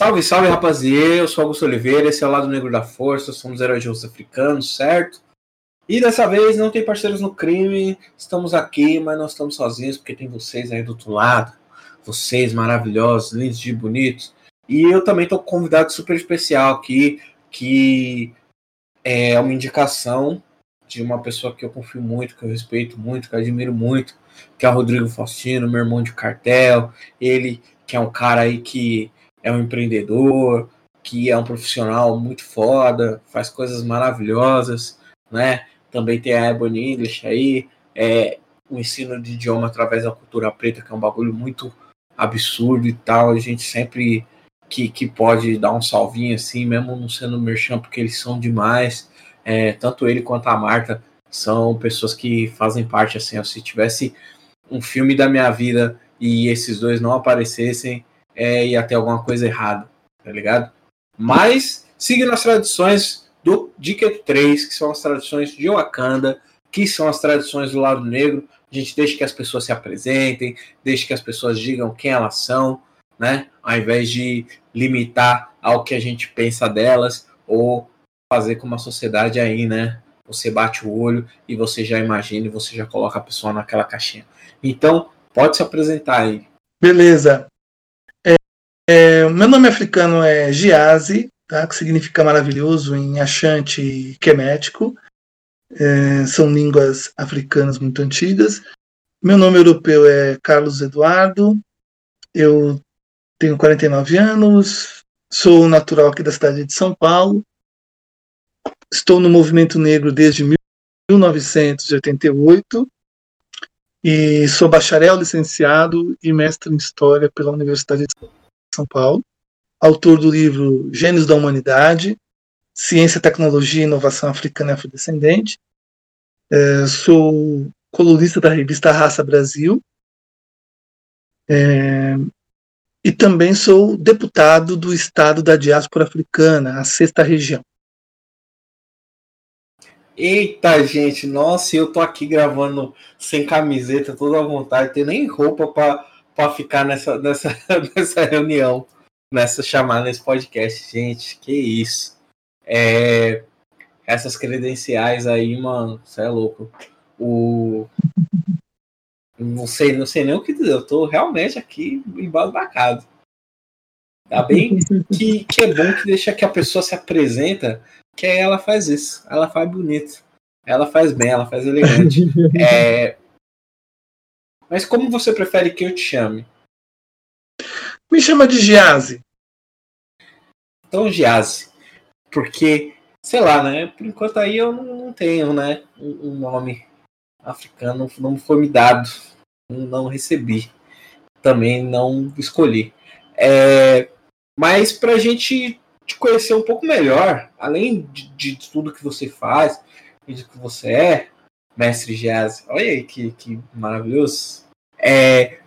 Salve, salve, rapaziada. Eu sou Augusto Oliveira, esse é o Lado Negro da Força, somos heróis africanos, certo? E dessa vez não tem parceiros no crime, estamos aqui, mas não estamos sozinhos, porque tem vocês aí do outro lado. Vocês maravilhosos, lindos e bonitos. E eu também estou com um convidado super especial aqui, que é uma indicação de uma pessoa que eu confio muito, que eu respeito muito, que eu admiro muito, que é o Rodrigo Faustino, meu irmão de cartel. Ele que é um cara aí que é um empreendedor, que é um profissional muito foda, faz coisas maravilhosas, né? Também tem a Ebony English aí, é, o ensino de idioma através da cultura preta, que é um bagulho muito absurdo e tal. A gente sempre que, que pode dar um salvinho assim, mesmo não sendo merchan, porque eles são demais. É, tanto ele quanto a Marta são pessoas que fazem parte assim. Se tivesse um filme da minha vida e esses dois não aparecessem, é, ia ter alguma coisa errada, tá ligado? Mas, seguindo as tradições do Dica 3, que são as tradições de Wakanda, que são as tradições do lado negro, a gente deixa que as pessoas se apresentem, deixa que as pessoas digam quem elas são, né? Ao invés de limitar ao que a gente pensa delas, ou fazer como a sociedade aí, né? Você bate o olho e você já imagina e você já coloca a pessoa naquela caixinha. Então, pode se apresentar aí. Beleza. É, meu nome africano é Giazi, tá, que significa maravilhoso em Achante e Quemético. É, são línguas africanas muito antigas. Meu nome europeu é Carlos Eduardo. Eu tenho 49 anos. Sou natural aqui da cidade de São Paulo. Estou no movimento negro desde 1988 e sou bacharel, licenciado e mestre em História pela Universidade de são Paulo, autor do livro Gênios da Humanidade, Ciência, Tecnologia e Inovação Africana e Afrodescendente. É, sou colunista da revista Raça Brasil. É, e também sou deputado do Estado da Diáspora Africana, a sexta região. Eita, gente, nossa, eu tô aqui gravando sem camiseta, toda à vontade, tem nem roupa para para ficar nessa, nessa, nessa reunião, nessa chamada, nesse podcast. Gente, que isso. É, essas credenciais aí, mano, você é louco. O. Não sei, não sei nem o que dizer. Eu tô realmente aqui embasbacado. Tá bem que, que é bom que deixa que a pessoa se apresenta, que aí ela faz isso. Ela faz bonito. Ela faz bem, ela faz elegante. É, mas como você prefere que eu te chame? Me chama de Giazi. Então, Giazi. Porque, sei lá, né? Por enquanto aí eu não tenho, né? Um nome africano não foi me dado. Não recebi. Também não escolhi. É, mas para a gente te conhecer um pouco melhor, além de, de tudo que você faz e de que você é, mestre Jazz. Olha aí que, que maravilhoso. É,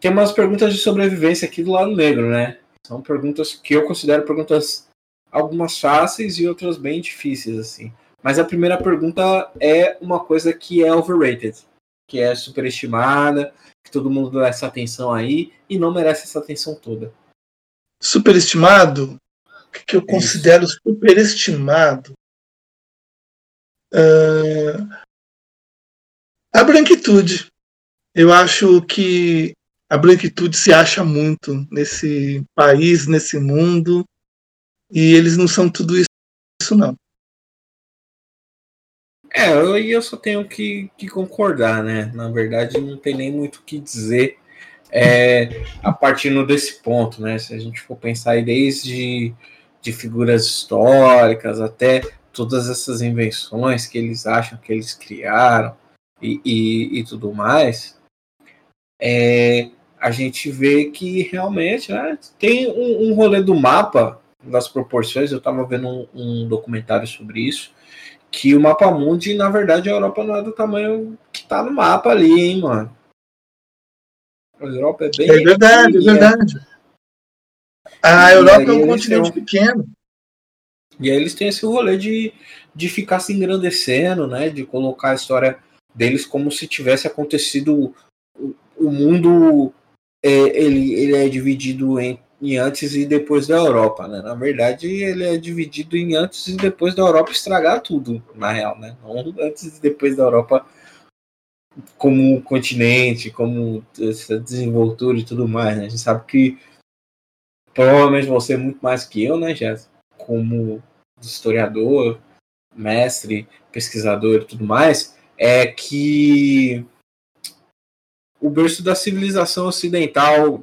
tem umas perguntas de sobrevivência aqui do lado negro, né? São perguntas que eu considero perguntas algumas fáceis e outras bem difíceis, assim. Mas a primeira pergunta é uma coisa que é overrated, que é superestimada, que todo mundo dá essa atenção aí e não merece essa atenção toda. Superestimado? O que eu considero superestimado? Uh, a branquitude. Eu acho que a branquitude se acha muito nesse país, nesse mundo, e eles não são tudo isso, isso não. É, eu, eu só tenho que, que, concordar, né? Na verdade, não tem nem muito o que dizer é, a partir desse ponto, né? Se a gente for pensar aí desde de figuras históricas até todas essas invenções que eles acham que eles criaram e, e, e tudo mais, é, a gente vê que realmente né, tem um, um rolê do mapa das proporções. Eu estava vendo um, um, documentário sobre isso, que o mapa mundi, na verdade, a Europa não é do tamanho que está no mapa ali, hein, mano. A Europa é bem. É verdade, é verdade. A e Europa é um continente têm... pequeno. E aí eles têm esse rolê de, de ficar se engrandecendo, né? De colocar a história deles como se tivesse acontecido o mundo é, ele, ele é dividido em em antes e depois da Europa, né? Na verdade, ele é dividido em antes e depois da Europa estragar tudo, na real, né? Não antes e depois da Europa como continente, como essa desenvoltura e tudo mais, né? A gente sabe que provavelmente você muito mais que eu, né, Jéssica? Como historiador, mestre, pesquisador e tudo mais, é que o berço da civilização ocidental,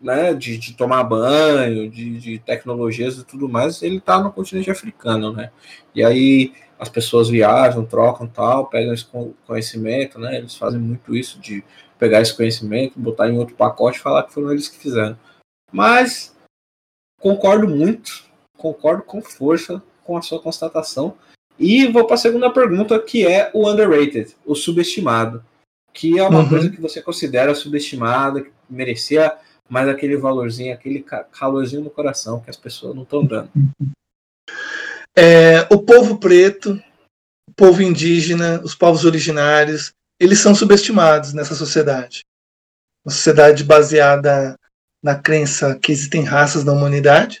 né, de, de tomar banho, de, de, tecnologias e tudo mais, ele está no continente africano, né? E aí as pessoas viajam, trocam tal, pegam esse conhecimento, né? Eles fazem muito isso de pegar esse conhecimento, botar em outro pacote e falar que foram eles que fizeram. Mas concordo muito, concordo com força com a sua constatação. E vou para a segunda pergunta, que é o underrated, o subestimado que é uma uhum. coisa que você considera subestimada, que merecia mais aquele valorzinho, aquele calorzinho no coração que as pessoas não estão dando. É, o povo preto, o povo indígena, os povos originários, eles são subestimados nessa sociedade. Uma sociedade baseada na crença que existem raças na humanidade,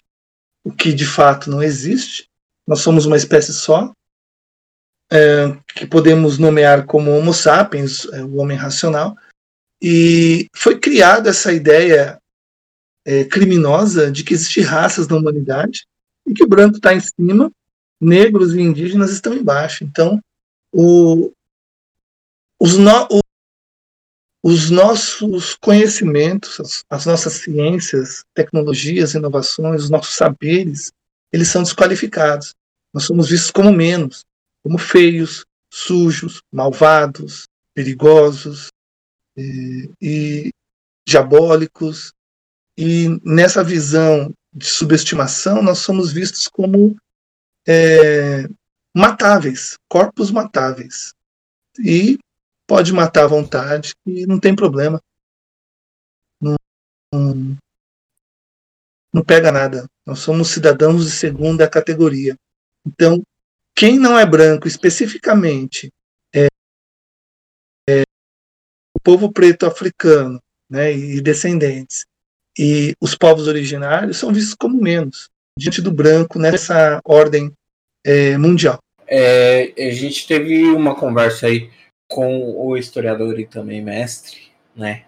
o que de fato não existe. Nós somos uma espécie só, é, que podemos nomear como Homo sapiens, é, o homem racional, e foi criada essa ideia é, criminosa de que existem raças na humanidade e que o branco está em cima, negros e indígenas estão embaixo. Então, o, os, no, o, os nossos conhecimentos, as, as nossas ciências, tecnologias, inovações, os nossos saberes, eles são desqualificados. Nós somos vistos como menos como feios, sujos, malvados, perigosos e, e diabólicos. E nessa visão de subestimação, nós somos vistos como é, matáveis, corpos matáveis. E pode matar à vontade, e não tem problema. Não, não, não pega nada. Nós somos cidadãos de segunda categoria. Então, quem não é branco especificamente é, é o povo preto africano né, e descendentes e os povos originários são vistos como menos diante do branco nessa ordem é, mundial. É, a gente teve uma conversa aí com o historiador e também mestre, né,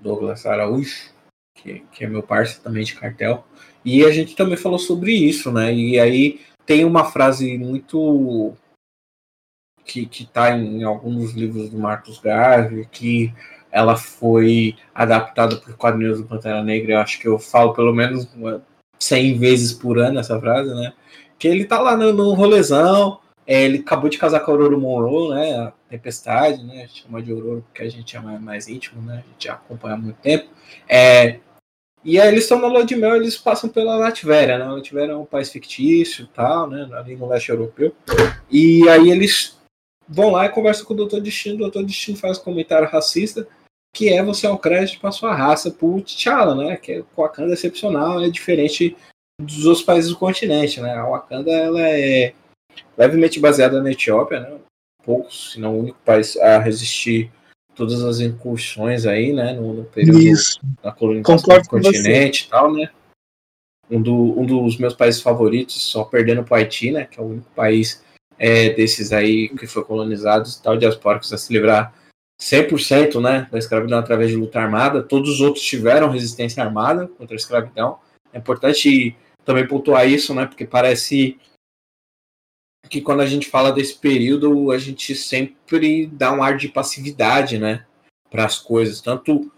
Douglas Araújo, que, que é meu parceiro também de cartel, e a gente também falou sobre isso, né, e aí tem uma frase muito que está em alguns livros do Marcos Garvey, que ela foi adaptada por quadrinhos do Pantera Negra. Eu acho que eu falo pelo menos 100 vezes por ano essa frase, né? Que ele tá lá no, no rolezão, é, ele acabou de casar com a Aurora Monroe, né? A Tempestade, né? A gente chama de Aurora porque a gente é mais, mais íntimo, né? A gente acompanha há muito tempo. É, e aí eles estão na lua de mel, eles passam pela Latvéria, né? Latvéria é um país fictício tal, né? Ali no leste europeu. E aí eles vão lá e conversam com o Doutor Destino. O Doutor Destino faz um comentário racista, que é você é o crédito para sua raça por T'Challa, né? Que é Wakanda excepcional, é diferente dos outros países do continente, né? A Wakanda ela é levemente baseada na Etiópia, né? Poucos, se não o único país a resistir todas as incursões aí, né, no, no período Isso. da colonização do continente e tal, né? Um, do, um dos meus países favoritos, só perdendo para o Haiti, né, que é o único país é, desses aí que foi colonizado e tal, diaspóricos a se livrar 100% né, da escravidão através de luta armada. Todos os outros tiveram resistência armada contra a escravidão. É importante também pontuar isso, né, porque parece que quando a gente fala desse período, a gente sempre dá um ar de passividade, né, para as coisas, tanto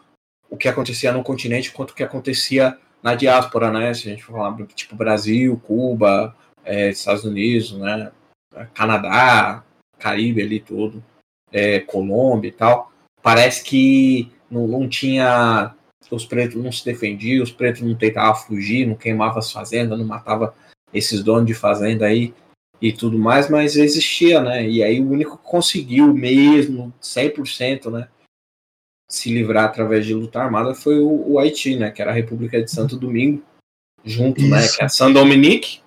o que acontecia no continente quanto o que acontecia na diáspora, né? Se a gente for falar tipo Brasil, Cuba, é, Estados Unidos, né, Canadá, Caribe ali tudo, é, Colômbia e tal, parece que não, não tinha os pretos não se defendiam, os pretos não tentavam fugir, não queimavam as fazendas, não matava esses donos de fazenda aí e tudo mais, mas existia, né? E aí o único que conseguiu mesmo, 100%, né? Se livrar através de luta armada foi o, o Haiti, né? Que era a República de Santo Domingo, junto, Isso. né? Que é Dominique,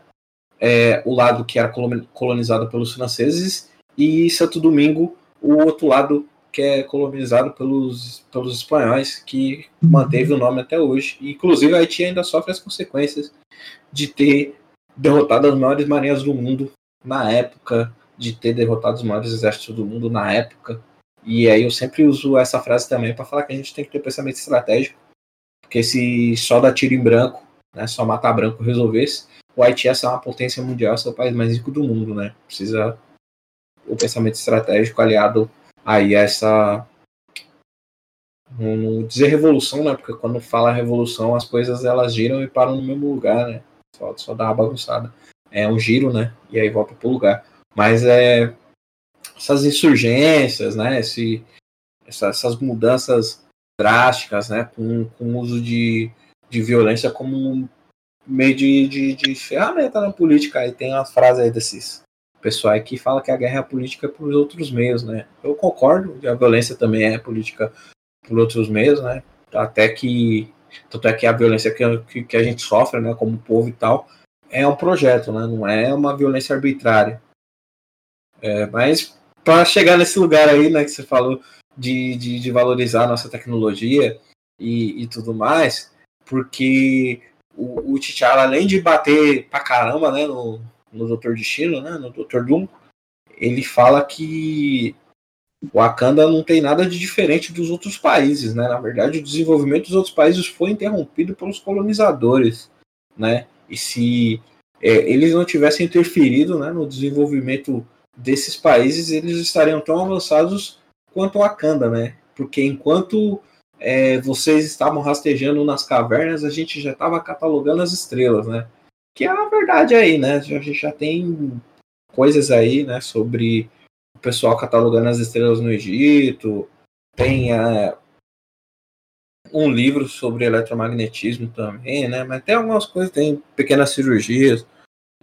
é, o lado que era colonizado pelos franceses, e Santo Domingo, o outro lado que é colonizado pelos, pelos espanhóis, que manteve o nome até hoje. inclusive, Haiti ainda sofre as consequências de ter derrotado as maiores marinhas do mundo na época, de ter derrotado os maiores exércitos do mundo na época. E aí eu sempre uso essa frase também para falar que a gente tem que ter pensamento estratégico, porque se só dar tiro em branco, né, só matar branco resolvesse, o Haiti ia ser uma potência mundial, ser o país mais rico do mundo, né? Precisa o pensamento estratégico aliado aí a essa não dizer revolução, né? Porque quando fala revolução, as coisas elas giram e param no mesmo lugar, né? Só, só dá uma bagunçada. É um giro, né? E aí volta pro lugar. Mas é essas insurgências, né? Esse, essa, essas mudanças drásticas, né? Com, com o uso de, de violência como meio de, de, de ferramenta na política. Aí tem umas frases aí desses pessoal que fala que a guerra é política por outros meios, né? Eu concordo, que a violência também é política por outros meios, né? Até que tanto é que a violência que, que, a gente sofre, né, como povo e tal, é um projeto, né? Não é uma violência arbitrária. É, mas para chegar nesse lugar aí, né, que você falou de, de, de valorizar a nossa tecnologia e, e tudo mais, porque o, o T'Challa, além de bater pra caramba, né, no, no Doutor Destino, né, no Doutor Doom, ele fala que o Wakanda não tem nada de diferente dos outros países, né? Na verdade, o desenvolvimento dos outros países foi interrompido pelos colonizadores, né? E se é, eles não tivessem interferido né, no desenvolvimento desses países, eles estariam tão avançados quanto o Wakanda, né? Porque enquanto é, vocês estavam rastejando nas cavernas, a gente já estava catalogando as estrelas, né? Que é a verdade aí, né? A gente já tem coisas aí, né, sobre o pessoal catalogando as estrelas no Egito, tem é, um livro sobre eletromagnetismo também, né? Mas tem algumas coisas, tem pequenas cirurgias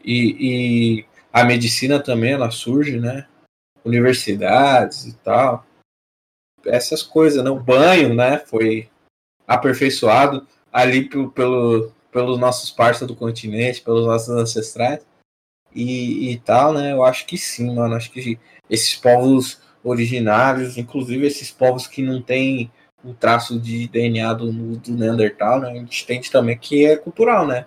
e, e a medicina também ela surge, né? Universidades e tal. Essas coisas, né? O banho, né? Foi aperfeiçoado ali pelo, pelo pelos nossos parceiros do continente, pelos nossos ancestrais e, e tal, né? Eu acho que sim, mano. Acho que esses povos originários, inclusive esses povos que não têm o traço de DNA do, do Neandertal, né? A gente entende também que é cultural, né?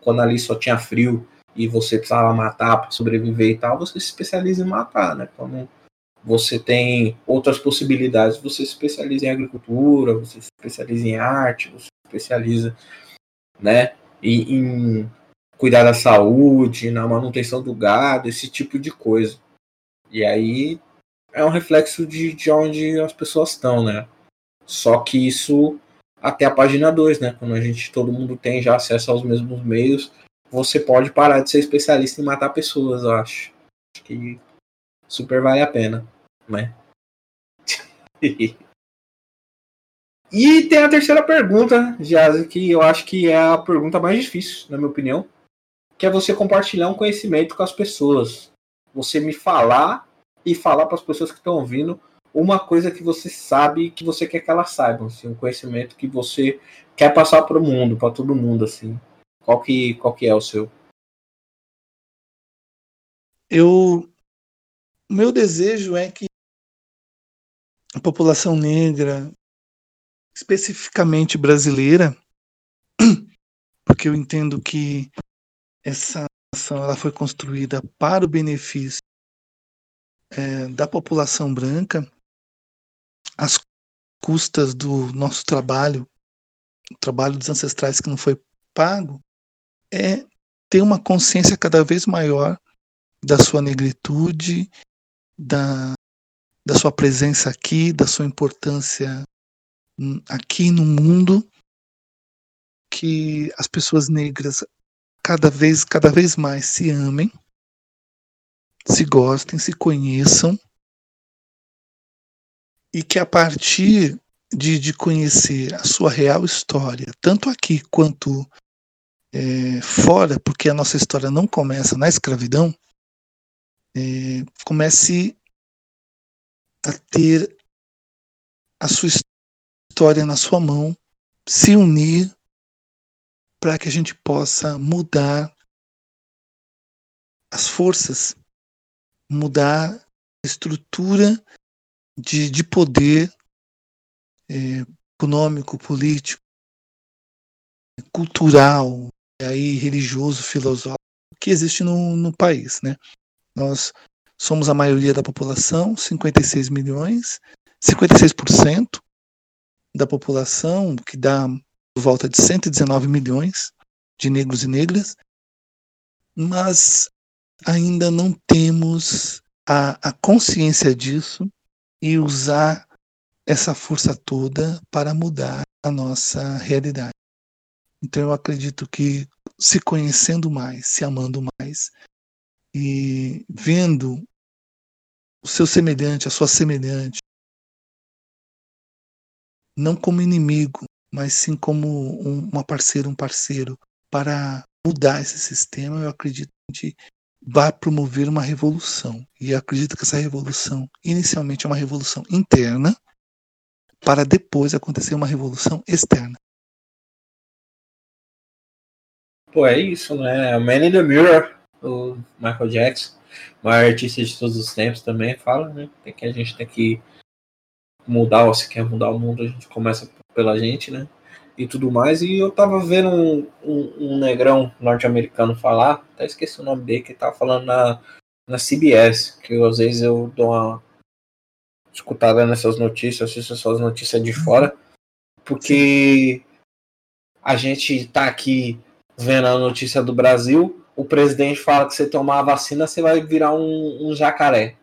Quando ali só tinha frio e você precisava matar para sobreviver e tal, você se especializa em matar, né? Quando você tem outras possibilidades, você se especializa em agricultura, você se especializa em arte, você se especializa né? E em cuidar da saúde, na manutenção do gado, esse tipo de coisa. E aí é um reflexo de, de onde as pessoas estão, né? Só que isso até a página 2, né? Quando a gente, todo mundo tem já acesso aos mesmos meios, você pode parar de ser especialista em matar pessoas, eu acho. Acho que super vale a pena, né? E tem a terceira pergunta, Jazzy, que eu acho que é a pergunta mais difícil, na minha opinião, que é você compartilhar um conhecimento com as pessoas. Você me falar e falar para as pessoas que estão ouvindo uma coisa que você sabe que você quer que elas saibam, assim, um conhecimento que você quer passar para o mundo, para todo mundo, assim. Qual que, qual que é o seu? Eu, meu desejo é que a população negra, especificamente brasileira, porque eu entendo que essa ação ela foi construída para o benefício é, da população branca, às custas do nosso trabalho, o trabalho dos ancestrais que não foi pago, é ter uma consciência cada vez maior da sua negritude, da, da sua presença aqui, da sua importância aqui no mundo que as pessoas negras cada vez, cada vez mais se amem, se gostem, se conheçam e que a partir de, de conhecer a sua real história, tanto aqui quanto é, fora, porque a nossa história não começa na escravidão, é, comece a ter a sua história na sua mão, se unir para que a gente possa mudar as forças, mudar a estrutura de, de poder é, econômico, político, cultural, aí religioso, filosófico que existe no, no país, né? Nós somos a maioria da população, 56 milhões, 56% da população, que dá por volta de 119 milhões de negros e negras, mas ainda não temos a, a consciência disso e usar essa força toda para mudar a nossa realidade. Então eu acredito que se conhecendo mais, se amando mais e vendo o seu semelhante, a sua semelhante, não como inimigo, mas sim como um, uma parceira, um parceiro para mudar esse sistema, eu acredito que a gente vai promover uma revolução. E acredito que essa revolução, inicialmente, é uma revolução interna, para depois acontecer uma revolução externa. Pô, é isso, né? O Man in the Mirror, o Michael Jackson, maior artista de todos os tempos também, fala, né? Tem que a gente tem que mudar, ou se quer mudar o mundo, a gente começa pela gente, né? E tudo mais. E eu tava vendo um, um, um negrão norte-americano falar, até esqueci o nome dele, que tava falando na, na CBS, que às vezes eu dou uma escutada nessas notícias, assisto essas notícias de fora, porque a gente tá aqui vendo a notícia do Brasil, o presidente fala que você tomar a vacina, você vai virar um, um jacaré.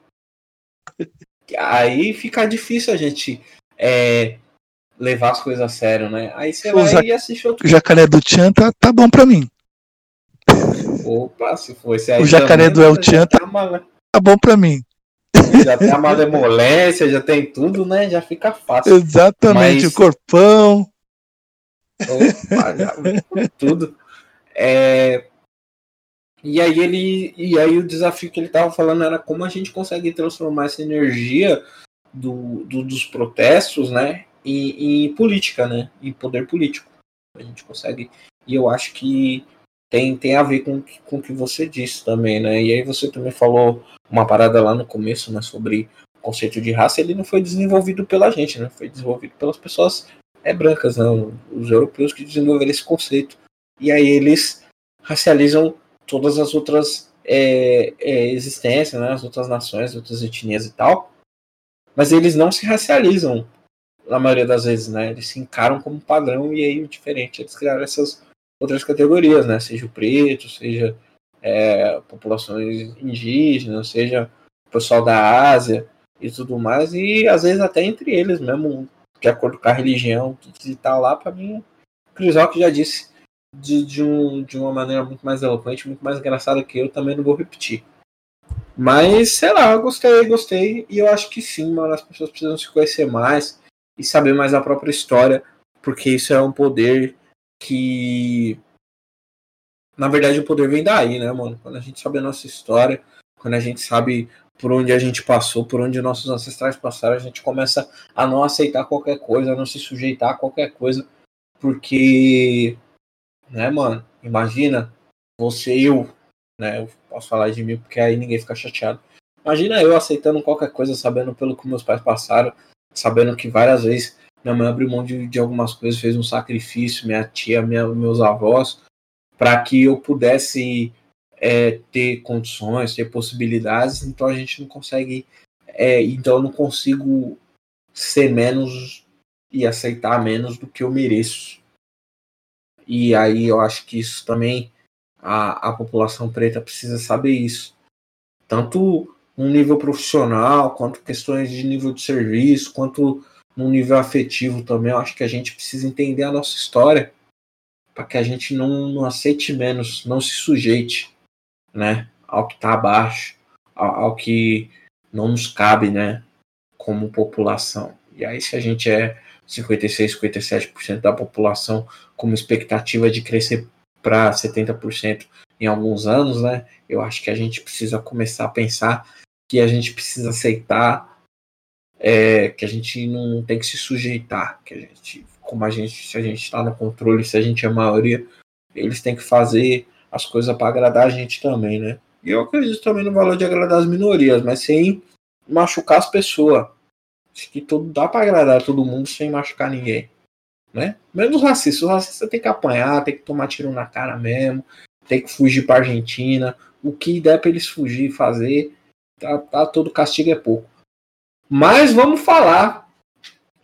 Aí fica difícil a gente é, levar as coisas a sério, né? Aí você vai ja e assiste outro. O jacaré do Tchan tá, tá bom pra mim. Opa, se for esse aí. O jacaré também, do El Tchan tá, uma... tá bom pra mim. Já tem a malemolência, já tem tudo, né? Já fica fácil. Exatamente, Mas- o corpão. Opa, já, tudo. É, E aí ele. E aí o desafio que ele estava falando era como a gente consegue transformar essa energia do, do- dos protestos, né? Em, em política, né? Em poder político. A gente consegue. E eu acho que tem, tem a ver com, com o que você disse também, né? E aí você também falou uma parada lá no começo, né? Sobre o conceito de raça, ele não foi desenvolvido pela gente, né? Foi desenvolvido pelas pessoas é, brancas, né? Os europeus que desenvolveram esse conceito. E aí eles racializam todas as outras é, é, existências, né? As outras nações, as outras etnias e tal. Mas eles não se racializam na maioria das vezes, né? Eles se encaram como padrão e aí o diferente eles criaram essas outras categorias, né? Seja o preto, seja é, populações indígenas, seja o pessoal da Ásia e tudo mais, e às vezes até entre eles mesmo, de acordo com a religião que tá lá, para mim, o Crisol que já disse de, de, um, de uma maneira muito mais eloquente, muito mais engraçada que eu, também não vou repetir. Mas, sei lá, eu gostei, gostei, e eu acho que sim, mano, as pessoas precisam se conhecer mais e saber mais a própria história, porque isso é um poder que na verdade o poder vem daí, né, mano? Quando a gente sabe a nossa história, quando a gente sabe por onde a gente passou, por onde nossos ancestrais passaram, a gente começa a não aceitar qualquer coisa, a não se sujeitar a qualquer coisa, porque, né, mano? Imagina você eu, né? Eu posso falar de mim porque aí ninguém fica chateado. Imagina eu aceitando qualquer coisa, sabendo pelo que meus pais passaram, sabendo que várias vezes minha mãe abriu mão de, de algumas coisas, fez um sacrifício, minha tia, minha, meus avós, para que eu pudesse é, ter condições, ter possibilidades. Então a gente não consegue, é, então eu não consigo ser menos e aceitar menos do que eu mereço. E aí eu acho que isso também a, a população preta precisa saber isso. Tanto no nível profissional, quanto questões de nível de serviço, quanto no nível afetivo também. Eu acho que a gente precisa entender a nossa história para que a gente não, não aceite menos, não se sujeite né, ao que está abaixo, ao, ao, que não nos cabe né, como população. E aí, se a gente é 56, 57% da população com expectativa de crescer para 70% em alguns anos, né, eu acho que a gente precisa começar a pensar que a gente precisa aceitar é, que a gente não tem que se sujeitar, que a gente, como a gente, se a gente está no controle, se a gente é a maioria, eles têm que fazer as coisas para agradar a gente também, né? E eu acredito também no valor de agradar as minorias, mas sem machucar as pessoas, Acho que todo, dá para agradar todo mundo sem machucar ninguém. Né? Menos racista. O racista tem que apanhar, tem que tomar tiro na cara mesmo, tem que fugir para Argentina. O que der para eles fugir e fazer, tá, tá, todo castigo é pouco. Mas vamos falar.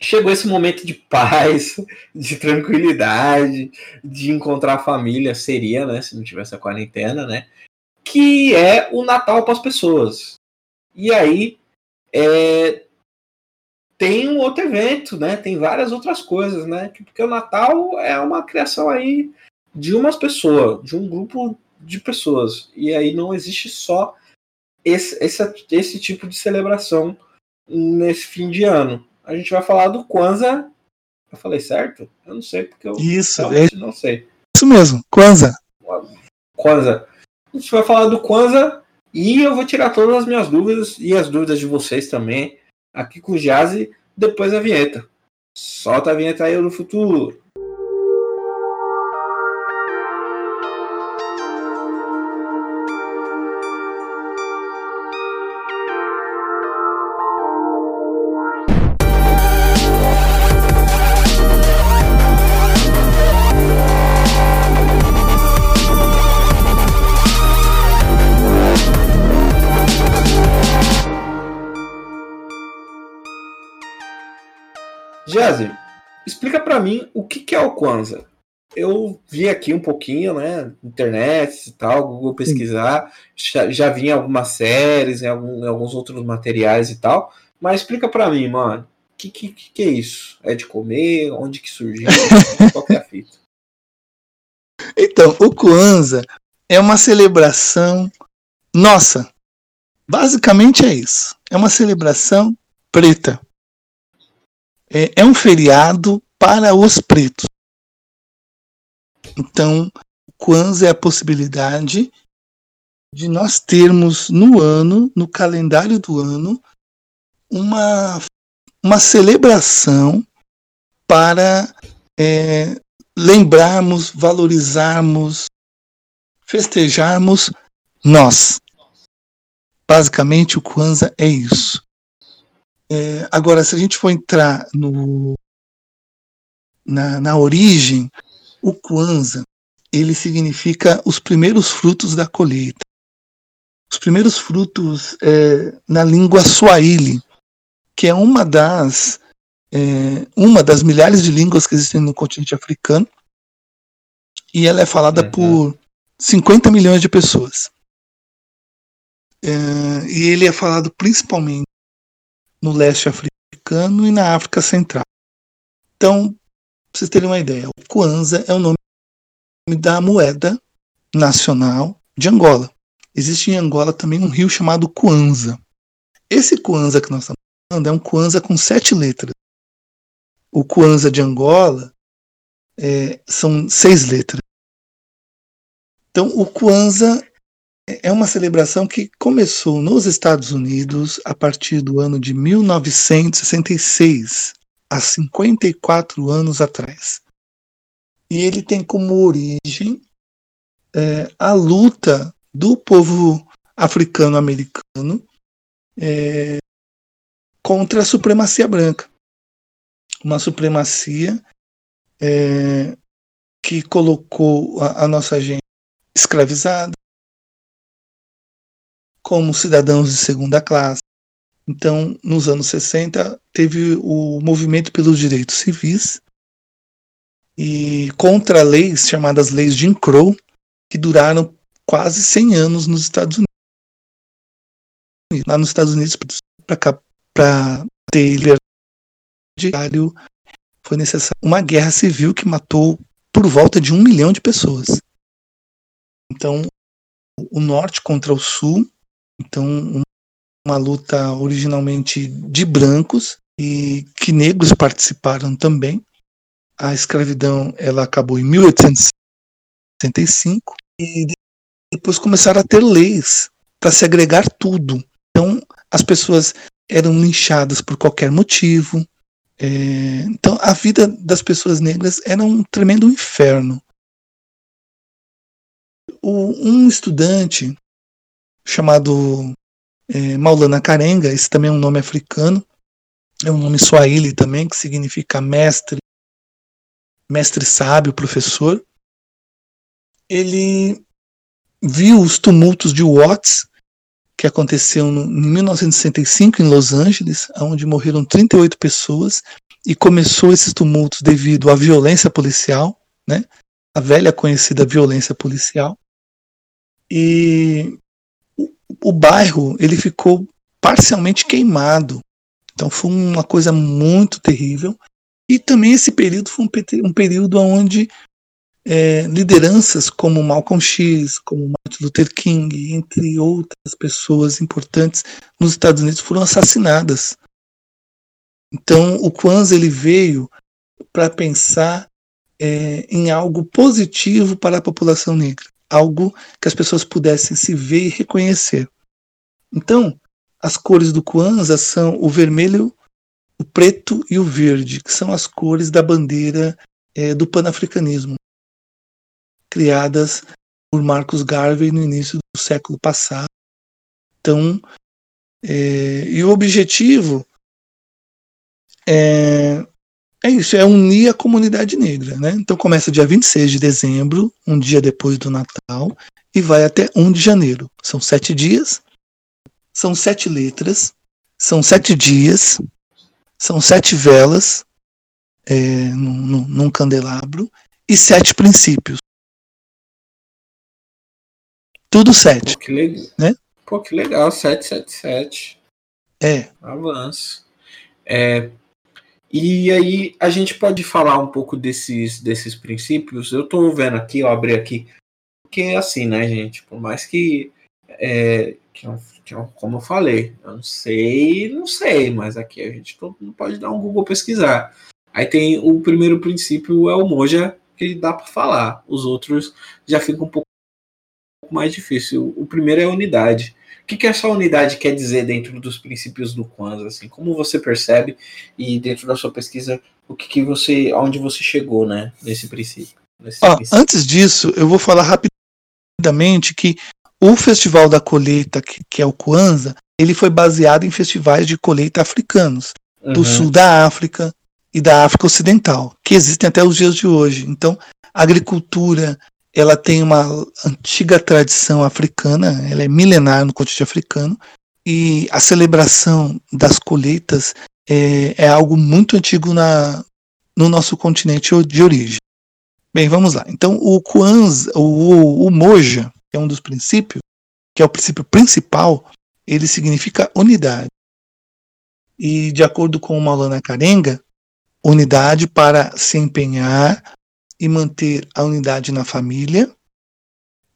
Chegou esse momento de paz, de tranquilidade, de encontrar a família, seria, né? Se não tivesse a quarentena, né? Que é o Natal para as pessoas. E aí, é, tem um outro evento, né? Tem várias outras coisas, né? Porque o Natal é uma criação aí de umas pessoas, de um grupo de pessoas. E aí não existe só esse, esse, esse tipo de celebração nesse fim de ano. A gente vai falar do Kwanzaa. Eu falei certo? Eu não sei porque eu isso, é... não sei. Isso mesmo, Kwanzaa. Kwanzaa. A gente vai falar do Kwanzaa e eu vou tirar todas as minhas dúvidas e as dúvidas de vocês também aqui com o Jazzy depois da vinheta. Solta a vinheta aí no futuro. Jazzy, explica para mim o que, que é o Kwanzaa. Eu vi aqui um pouquinho, né, internet e tal, Google pesquisar, já, já vi em algumas séries, em, algum, em alguns outros materiais e tal, mas explica para mim, mano, o que, que, que é isso? É de comer? Onde que surgiu? Qual que é a fita? Então, o Kwanzaa é uma celebração nossa. Basicamente é isso. É uma celebração preta é, é um feriado para os pretos. Então, Kwanzaa é a possibilidade de nós termos no ano, no calendário do ano, uma, uma celebração para é, lembrarmos, valorizarmos, festejarmos nós. Basicamente, o Kwanzaa é isso. É, agora, se a gente for entrar no, na, na origem, o Kwanzaa ele significa os primeiros frutos da colheita. Os primeiros frutos é, na língua Swahili, que é uma das é, uma das milhares de línguas que existem no continente africano, e ela é falada uhum. por 50 milhões de pessoas. É, e ele é falado principalmente no leste africano e na África Central. Então, para vocês terem uma ideia, o Kwanzaa é o nome da moeda nacional de Angola. Existe em Angola também um rio chamado Kwanza. Esse Kwanza que nós estamos falando é um Kwanza com sete letras. O Kwanza de Angola é, são seis letras. Então, o Kwanza é uma celebração que começou nos Estados Unidos a partir do ano de 1966, há 54 anos atrás. E ele tem como origem é, a luta do povo africano-americano é, contra a supremacia branca. Uma supremacia é, que colocou a, a nossa gente escravizada, como cidadãos de segunda classe. Então, nos anos 60, teve o movimento pelos direitos civis e contra leis chamadas leis de Crow, que duraram quase 100 anos nos Estados Unidos. Lá nos Estados Unidos, para ter liberdade, foi necessário uma guerra civil que matou por volta de um milhão de pessoas. Então, o norte contra o sul então, uma luta originalmente de brancos e que negros participaram também. A escravidão ela acabou em 1865 e depois começaram a ter leis para segregar tudo. Então, as pessoas eram linchadas por qualquer motivo. É, então, a vida das pessoas negras era um tremendo inferno. O, um estudante chamado é, Maulana Karenga, esse também é um nome africano. é um nome swahili também, que significa mestre, mestre sábio, professor. Ele viu os tumultos de Watts, que aconteceu no, em 1965 em Los Angeles, onde morreram 38 pessoas, e começou esses tumultos devido à violência policial, né? a velha conhecida violência policial. E o, bairro ele ficou parcialmente queimado. Então foi uma coisa muito terrível. E também esse período foi um, um período onde é, lideranças como Malcolm X, como Martin Luther King, entre outras pessoas importantes nos Estados Unidos foram assassinadas. Então o Kwanzaa ele veio para pensar é, em algo positivo para a população negra, algo que as pessoas pudessem se ver e reconhecer. Então, as cores do Kwanzaa são o vermelho, o preto e o verde, que são as cores da bandeira é, do panafricanismo, criadas por Marcus Garvey no início do século passado. Então, é, e o objetivo é, é isso, é unir a comunidade negra. Né? Então começa dia 26 de dezembro, um dia depois do Natal, e vai até 1 de janeiro. São sete dias, são sete letras, são sete dias, são sete velas é, num, num candelabro e sete princípios. Tudo sete. Pô, que legal. Né? Pô, que legal, 777. É. Avanço. É, e aí a gente pode falar um pouco desses, desses princípios. Eu estou vendo aqui, eu abri aqui, porque é assim, né, gente? Por mais que, é, que, que, como eu falei, eu não sei, não sei, mas aqui a gente não pode dar um Google pesquisar. Aí tem o primeiro princípio é o Moja, que dá para falar. Os outros já ficam um pouco mais difícil. O primeiro é a unidade. O que, que essa unidade quer dizer dentro dos princípios do Kwanzaa? Assim, como você percebe e dentro da sua pesquisa, o que, que você, aonde você chegou, né, nesse princípio? Nesse ah, princípio. Antes disso, eu vou falar rapidamente que o Festival da Colheita, que, que é o Kwanzaa, ele foi baseado em festivais de colheita africanos, uhum. do sul da África e da África Ocidental, que existem até os dias de hoje. Então, agricultura, ela tem uma antiga tradição africana, ela é milenar no continente africano, e a celebração das colheitas é, é algo muito antigo na, no nosso continente de origem. Bem, vamos lá. Então, o Kwanzaa, o, o Moja, que é um dos princípios, que é o princípio principal, ele significa unidade. E, de acordo com o Maulana Karenga, unidade para se empenhar e manter a unidade na família,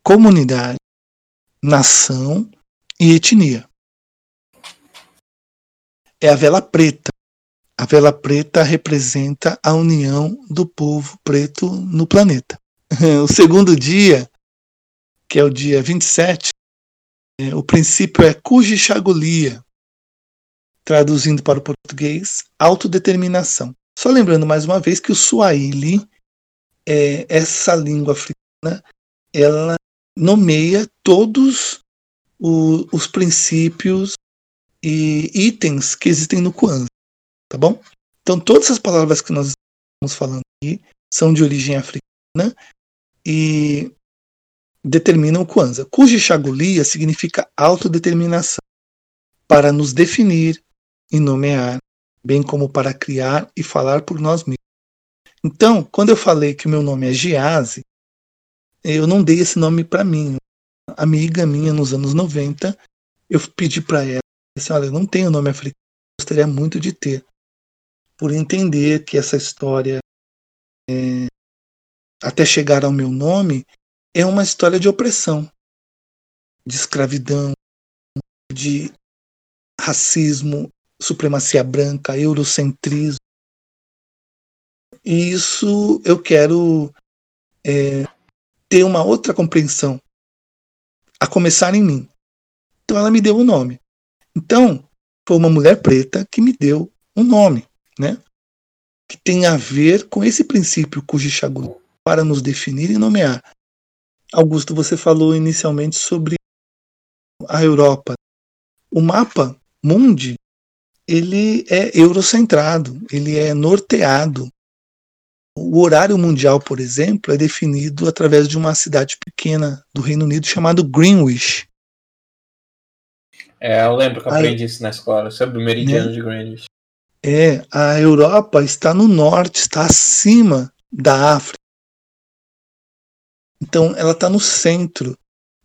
comunidade, nação e etnia. É a vela preta. A vela preta representa a união do povo preto no planeta. O segundo dia, que é o dia 27, é, o princípio é Kujichagulia, traduzindo para o português, autodeterminação. Só lembrando mais uma vez que o Swahili é, essa língua africana ela nomeia todos o, os princípios e itens que existem no Kwanzaa, tá bom? Então todas as palavras que nós estamos falando aqui são de origem africana e determinam o Kwanzaa. Kujichagulia significa autodeterminação, para nos definir e nomear, bem como para criar e falar por nós mesmos. Então, quando eu falei que o meu nome é Giase, eu não dei esse nome para mim. Uma amiga minha nos anos 90, eu pedi para ela, disse, olha, eu não tenho nome africano, gostaria muito de ter. Por entender que essa história, é, até chegar ao meu nome, é uma história de opressão, de escravidão, de racismo, supremacia branca, eurocentrismo, e isso eu quero é, ter uma outra compreensão, a começar em mim. Então ela me deu um nome. Então, foi uma mulher preta que me deu um nome, né? Que tem a ver com esse princípio Kujichagu, para nos definir e nomear. Augusto, você falou inicialmente sobre a Europa. O mapa mundi ele é eurocentrado, ele é norteado. O horário mundial, por exemplo, é definido através de uma cidade pequena do Reino Unido chamada Greenwich. É, eu lembro que eu aprendi isso na escola, sobre o meridiano né? de Greenwich. É, a Europa está no norte, está acima da África. Então, ela está no centro.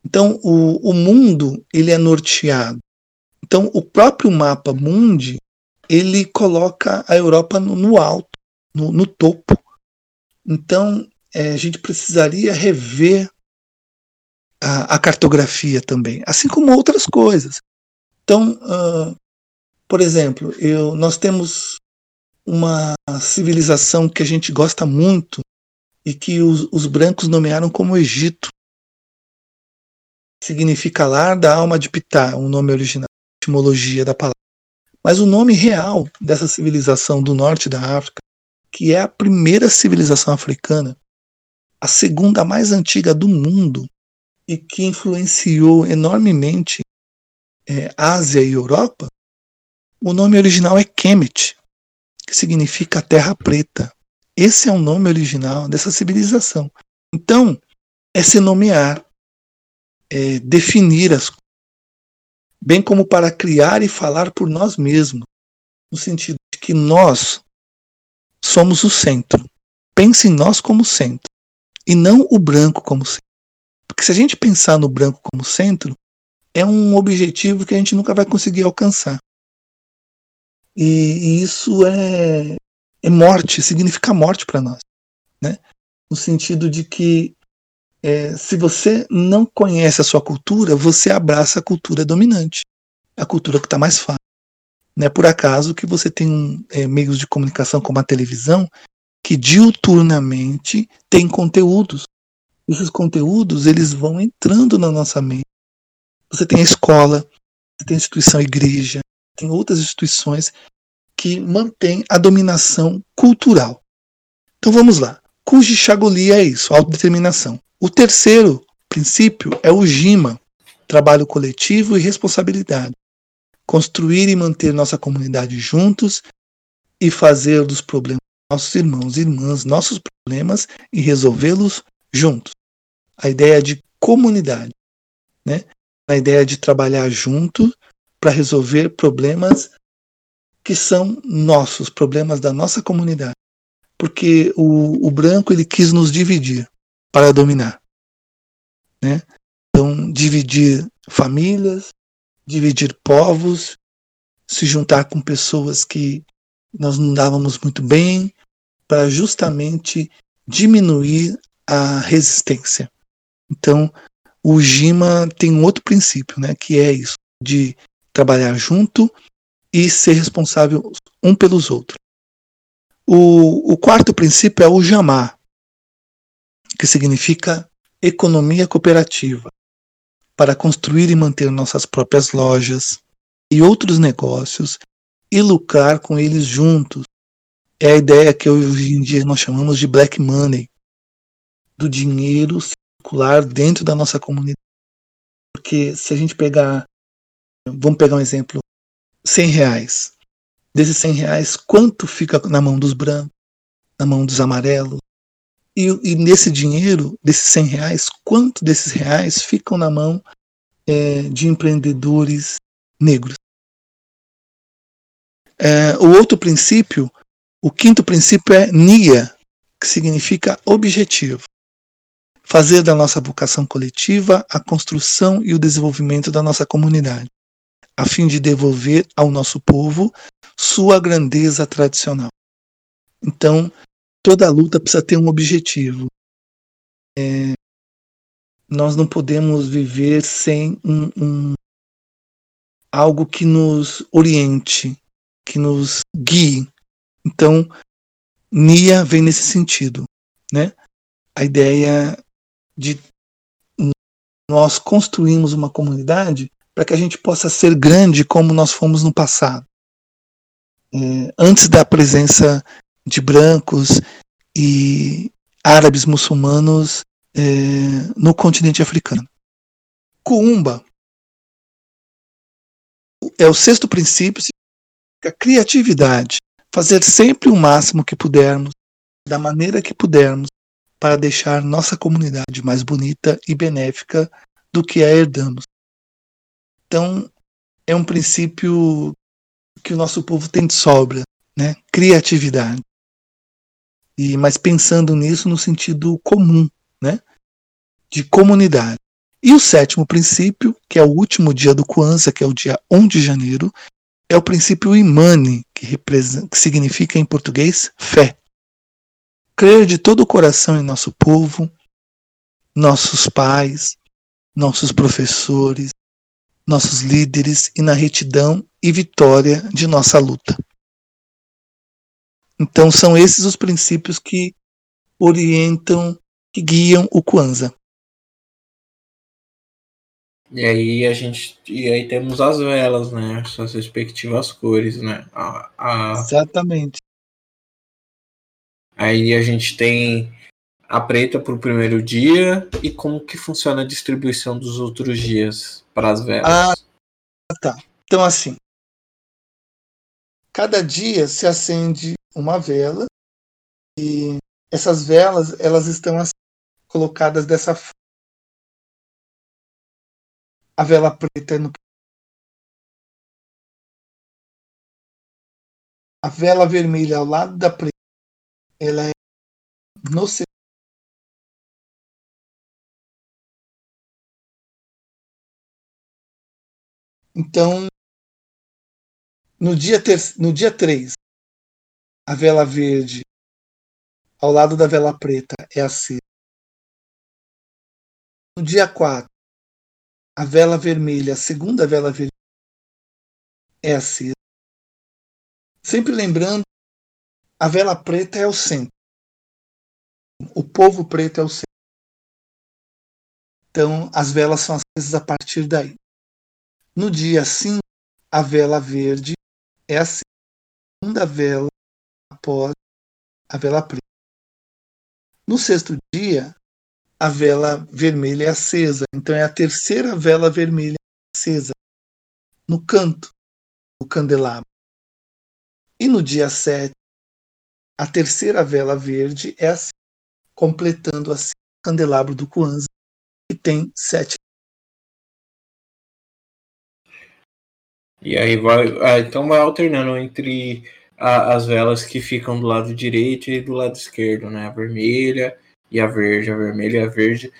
Então, o, o mundo ele é norteado. Então, o próprio mapa mundi ele coloca a Europa no, no alto, no, no, topo. Então, é, a gente precisaria rever a, a, cartografia também, assim como outras coisas. Então, uh, por exemplo, eu, nós temos uma civilização que a gente gosta muito e que os, os brancos nomearam como Egito. Significa lar da alma de Ptah, o um nome original, etimologia da palavra. Mas o nome real dessa civilização do norte da África, que é a primeira civilização africana, a segunda mais antiga do mundo e que influenciou enormemente é, Ásia e Europa, o nome original é Kemet, que significa terra preta. Esse é o nome original dessa civilização. Então, é se nomear, é definir as coisas, bem como para criar e falar por nós mesmos, no sentido de que nós somos o centro. Pense em nós como centro, e não o branco como centro. Porque se a gente pensar no branco como centro, é um objetivo que a gente nunca vai conseguir alcançar. E, e isso é, é morte, significa morte para nós. Né? No sentido de que é, se você não conhece a sua cultura, você abraça a cultura dominante, a cultura que está mais fácil. Não é por acaso que você tem é, meios de comunicação como a televisão que diuturnamente tem conteúdos. Esses conteúdos eles vão entrando na nossa mente. Você tem a escola, você tem a instituição igreja, tem outras instituições que mantêm a dominação cultural. Então vamos lá. Kuji Chagoli é isso, autodeterminação. O terceiro princípio é o JIMA, trabalho coletivo e responsabilidade. Construir e manter nossa comunidade juntos e fazer dos problemas nossos irmãos e irmãs nossos problemas e resolvê-los juntos. A ideia de comunidade, né? A ideia de trabalhar junto para resolver problemas que são nossos, problemas da nossa comunidade. Porque o, o branco ele quis nos dividir para dominar. Né? Então, dividir famílias, dividir povos, se juntar com pessoas que nós não dávamos muito bem, para justamente diminuir a resistência. Então, o Jima tem um outro princípio, né, que é isso, de trabalhar junto e ser responsável um pelos outros. O, o quarto princípio é o Jamar, que significa economia cooperativa, para construir e manter nossas próprias lojas e outros negócios e lucrar com eles juntos. É a ideia que hoje em dia nós chamamos de black money, do dinheiro circular dentro da nossa comunidade. Porque se a gente pegar, vamos pegar um exemplo, 100 reais. Desses 100 reais, quanto fica na mão dos brancos, na mão dos amarelos? E, e nesse dinheiro, desses 100 reais, quanto desses reais ficam na mão é, de empreendedores negros? É, o outro princípio, o quinto princípio é NIA, que significa objetivo. Fazer da nossa vocação coletiva a construção e o desenvolvimento da nossa comunidade a fim de devolver ao nosso povo sua grandeza tradicional. Então, toda luta precisa ter um objetivo. É, nós não podemos viver sem um, um, algo que nos oriente, que nos guie. Então, Nia vem nesse sentido, né? A ideia de nós construímos uma comunidade para que a gente possa ser grande como nós fomos no passado. É, antes da presença de brancos e árabes muçulmanos é, no continente africano. Kuumba é o sexto princípio, significa criatividade. Fazer sempre o máximo que pudermos, da maneira que pudermos, para deixar nossa comunidade mais bonita e benéfica do que a herdamos. Então, é um princípio que o nosso povo tem de sobra, né? Criatividade. E mas pensando nisso no sentido comum, né? De comunidade. E o sétimo princípio, que é o último dia do Kwanzaa, que é o dia 1 de janeiro, é o princípio imane, que, que significa em português fé. Crer de todo o coração em nosso povo, nossos pais, nossos professores, nossos líderes e na retidão e vitória de nossa luta. Então são esses os princípios que orientam, que guiam o Kwanzaa. E aí a gente. E aí temos as velas, né? Suas respectivas cores, né? A, a... Exatamente. Aí a gente tem a preta para o primeiro dia e como que funciona a distribuição dos outros dias para as velas. Ah, tá. Então assim, cada dia se acende uma vela. E essas velas elas estão assim, colocadas dessa forma. A vela preta no a vela vermelha ao lado da preta ela é no Então, no dia, ter, no dia 3, a vela verde ao lado da vela preta é acesa. No dia 4, a vela vermelha, a segunda vela vermelha, é acesa. Sempre lembrando, a vela preta é o centro. O povo preto é o centro. Então, as velas são acesas a partir daí. No dia 5, a vela verde é a segunda vela após a vela preta. No sexto dia, a vela vermelha é acesa. Então é a terceira vela vermelha acesa no canto do candelabro. E no dia 7, a terceira vela verde é assim, completando assim o candelabro do Kwanzaa, que tem sete. E aí vai. Ah, então vai alternando entre a, as velas que ficam do lado direito e do lado esquerdo, né? A vermelha e a verde, a vermelha e a verde,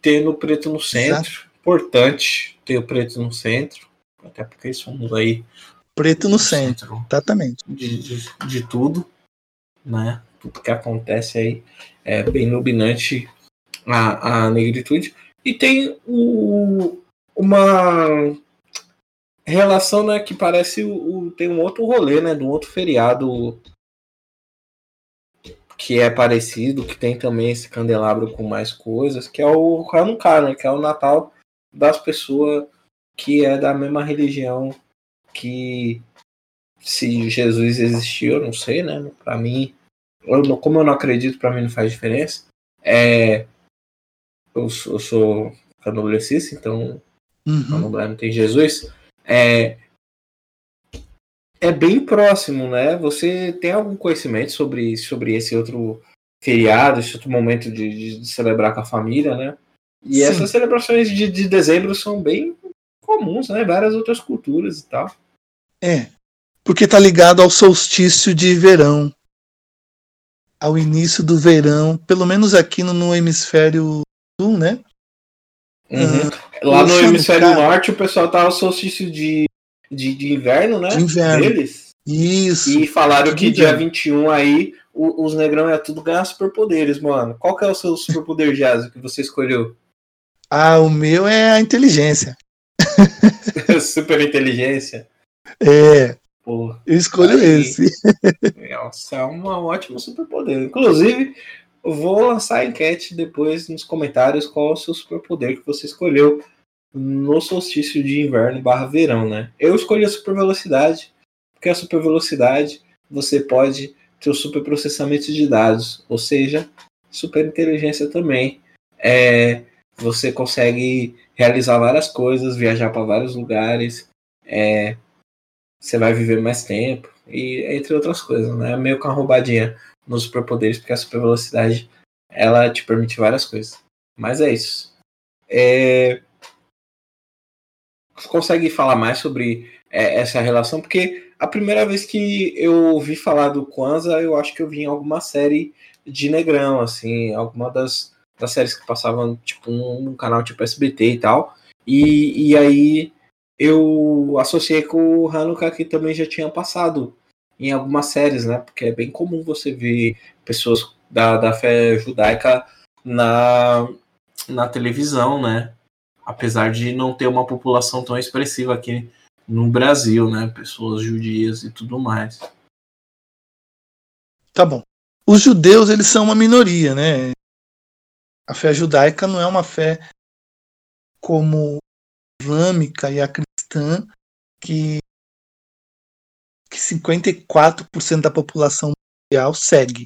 tendo o preto no centro. Exato. Importante ter o preto no centro, até porque somos aí. Preto no, centro, centro, exatamente. De, de, de, tudo, né? Tudo que acontece aí é bem iluminante a, a negritude. E tem o, uma relação né, que parece o, o, tem um outro rolê, né? De um outro feriado que é parecido, que tem também esse candelabro com mais coisas, que é o Hanukkah, né? Que é o Natal das pessoas que é da mesma religião que se Jesus existiu, eu não sei, né? Para mim, eu, como eu não acredito, para mim não faz diferença. É, eu, eu sou candomblessista, então uhum. não tem Jesus. É, é bem próximo, né? Você tem algum conhecimento sobre, sobre esse outro feriado, esse outro momento de, de celebrar com a família, né? E Sim. essas celebrações de, de dezembro são bem comuns, né? Várias outras culturas e tal. É, porque tá ligado ao solstício de verão, ao início do verão, pelo menos aqui no, no hemisfério sul, né? Uhum. Uh, Lá no hemisfério norte o pessoal tá ao solstício de de, de inverno, né? De inverno. Deles. Isso. E falaram que dia 21 aí o, os negrão é tudo ganhar superpoderes, mano. Qual que é o seu superpoder, Jazz, que você escolheu? Ah, o meu é a inteligência. Super inteligência? É. Pô, eu escolho aí, esse. Nossa, é um ótimo superpoder. Inclusive, vou lançar a enquete depois nos comentários qual é o seu superpoder que você escolheu no solstício de inverno barra verão, né? Eu escolhi a super velocidade, porque a super velocidade você pode ter o super processamento de dados, ou seja, super inteligência também. É, você consegue realizar várias coisas, viajar para vários lugares, é, você vai viver mais tempo, e entre outras coisas, né? Meio que uma roubadinha nos superpoderes, porque a super velocidade ela te permite várias coisas. Mas é isso. É... Consegue falar mais sobre é, essa relação? Porque a primeira vez que eu ouvi falar do Kwanzaa, eu acho que eu vi em alguma série de Negrão, assim, alguma das, das séries que passavam, tipo, num canal tipo SBT e tal. E, e aí eu associei com o Hanukkah que também já tinha passado em algumas séries, né? Porque é bem comum você ver pessoas da, da fé judaica na, na televisão, né? Apesar de não ter uma população tão expressiva aqui no Brasil, né? Pessoas judias e tudo mais. Tá bom. Os judeus, eles são uma minoria, né? A fé judaica não é uma fé como islâmica e a cristã que, 54% da população mundial segue.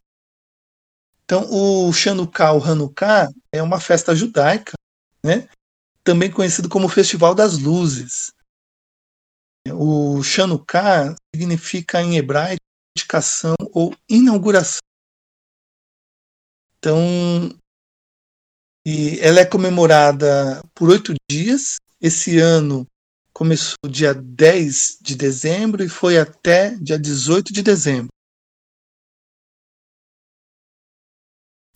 Então, o Chanukah, o Hanukkah, é uma festa judaica, né? também conhecido como Festival das Luzes. O Chanukah significa em hebraico dedicação ou inauguração. Então, e ela é comemorada por oito dias esse ano começou dia 10 de dezembro e foi até dia 18 de dezembro.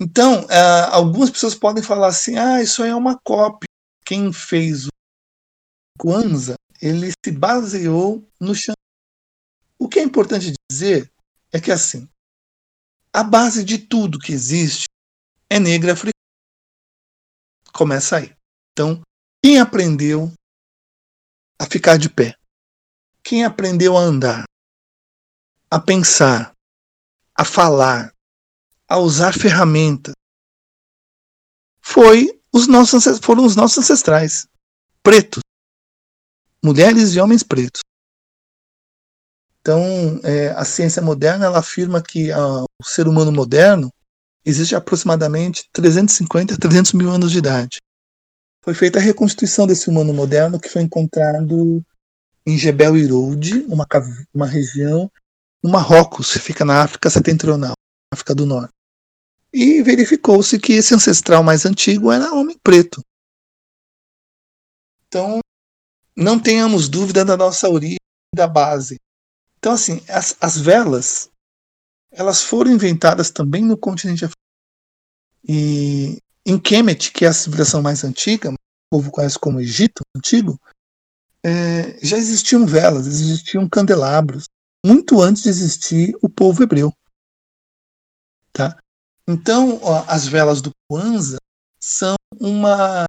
Então, uh, algumas pessoas podem falar assim: ah, isso aí é uma cópia. Quem fez o Kwanzaa, ele se baseou no Xangô. O que é importante dizer é que, assim, a base de tudo que existe é negra africana. Começa aí. Então, quem aprendeu a ficar de pé? Quem aprendeu a andar, a pensar, a falar, a usar ferramentas? Foi os nossos, foram os nossos ancestrais, pretos, mulheres e homens pretos. Então, é, a ciência moderna ela afirma que a, o ser humano moderno existe aproximadamente 350 a 300 mil anos de idade foi feita a reconstituição desse humano moderno que foi encontrado em Jebel Irhoud, uma, uma região no Marrocos, que fica na África Setentrional, África do Norte. E verificou-se que esse ancestral mais antigo era homem preto. Então, não tenhamos dúvida da nossa origem da base. Então, assim, as, as velas, elas foram inventadas também no continente africano. E em Kemet, que é a civilização mais antiga, o povo conhece como Egito Antigo, é, já existiam velas, existiam candelabros, muito antes de existir o povo hebreu. Tá? Então, ó, as velas do Kwanzaa são uma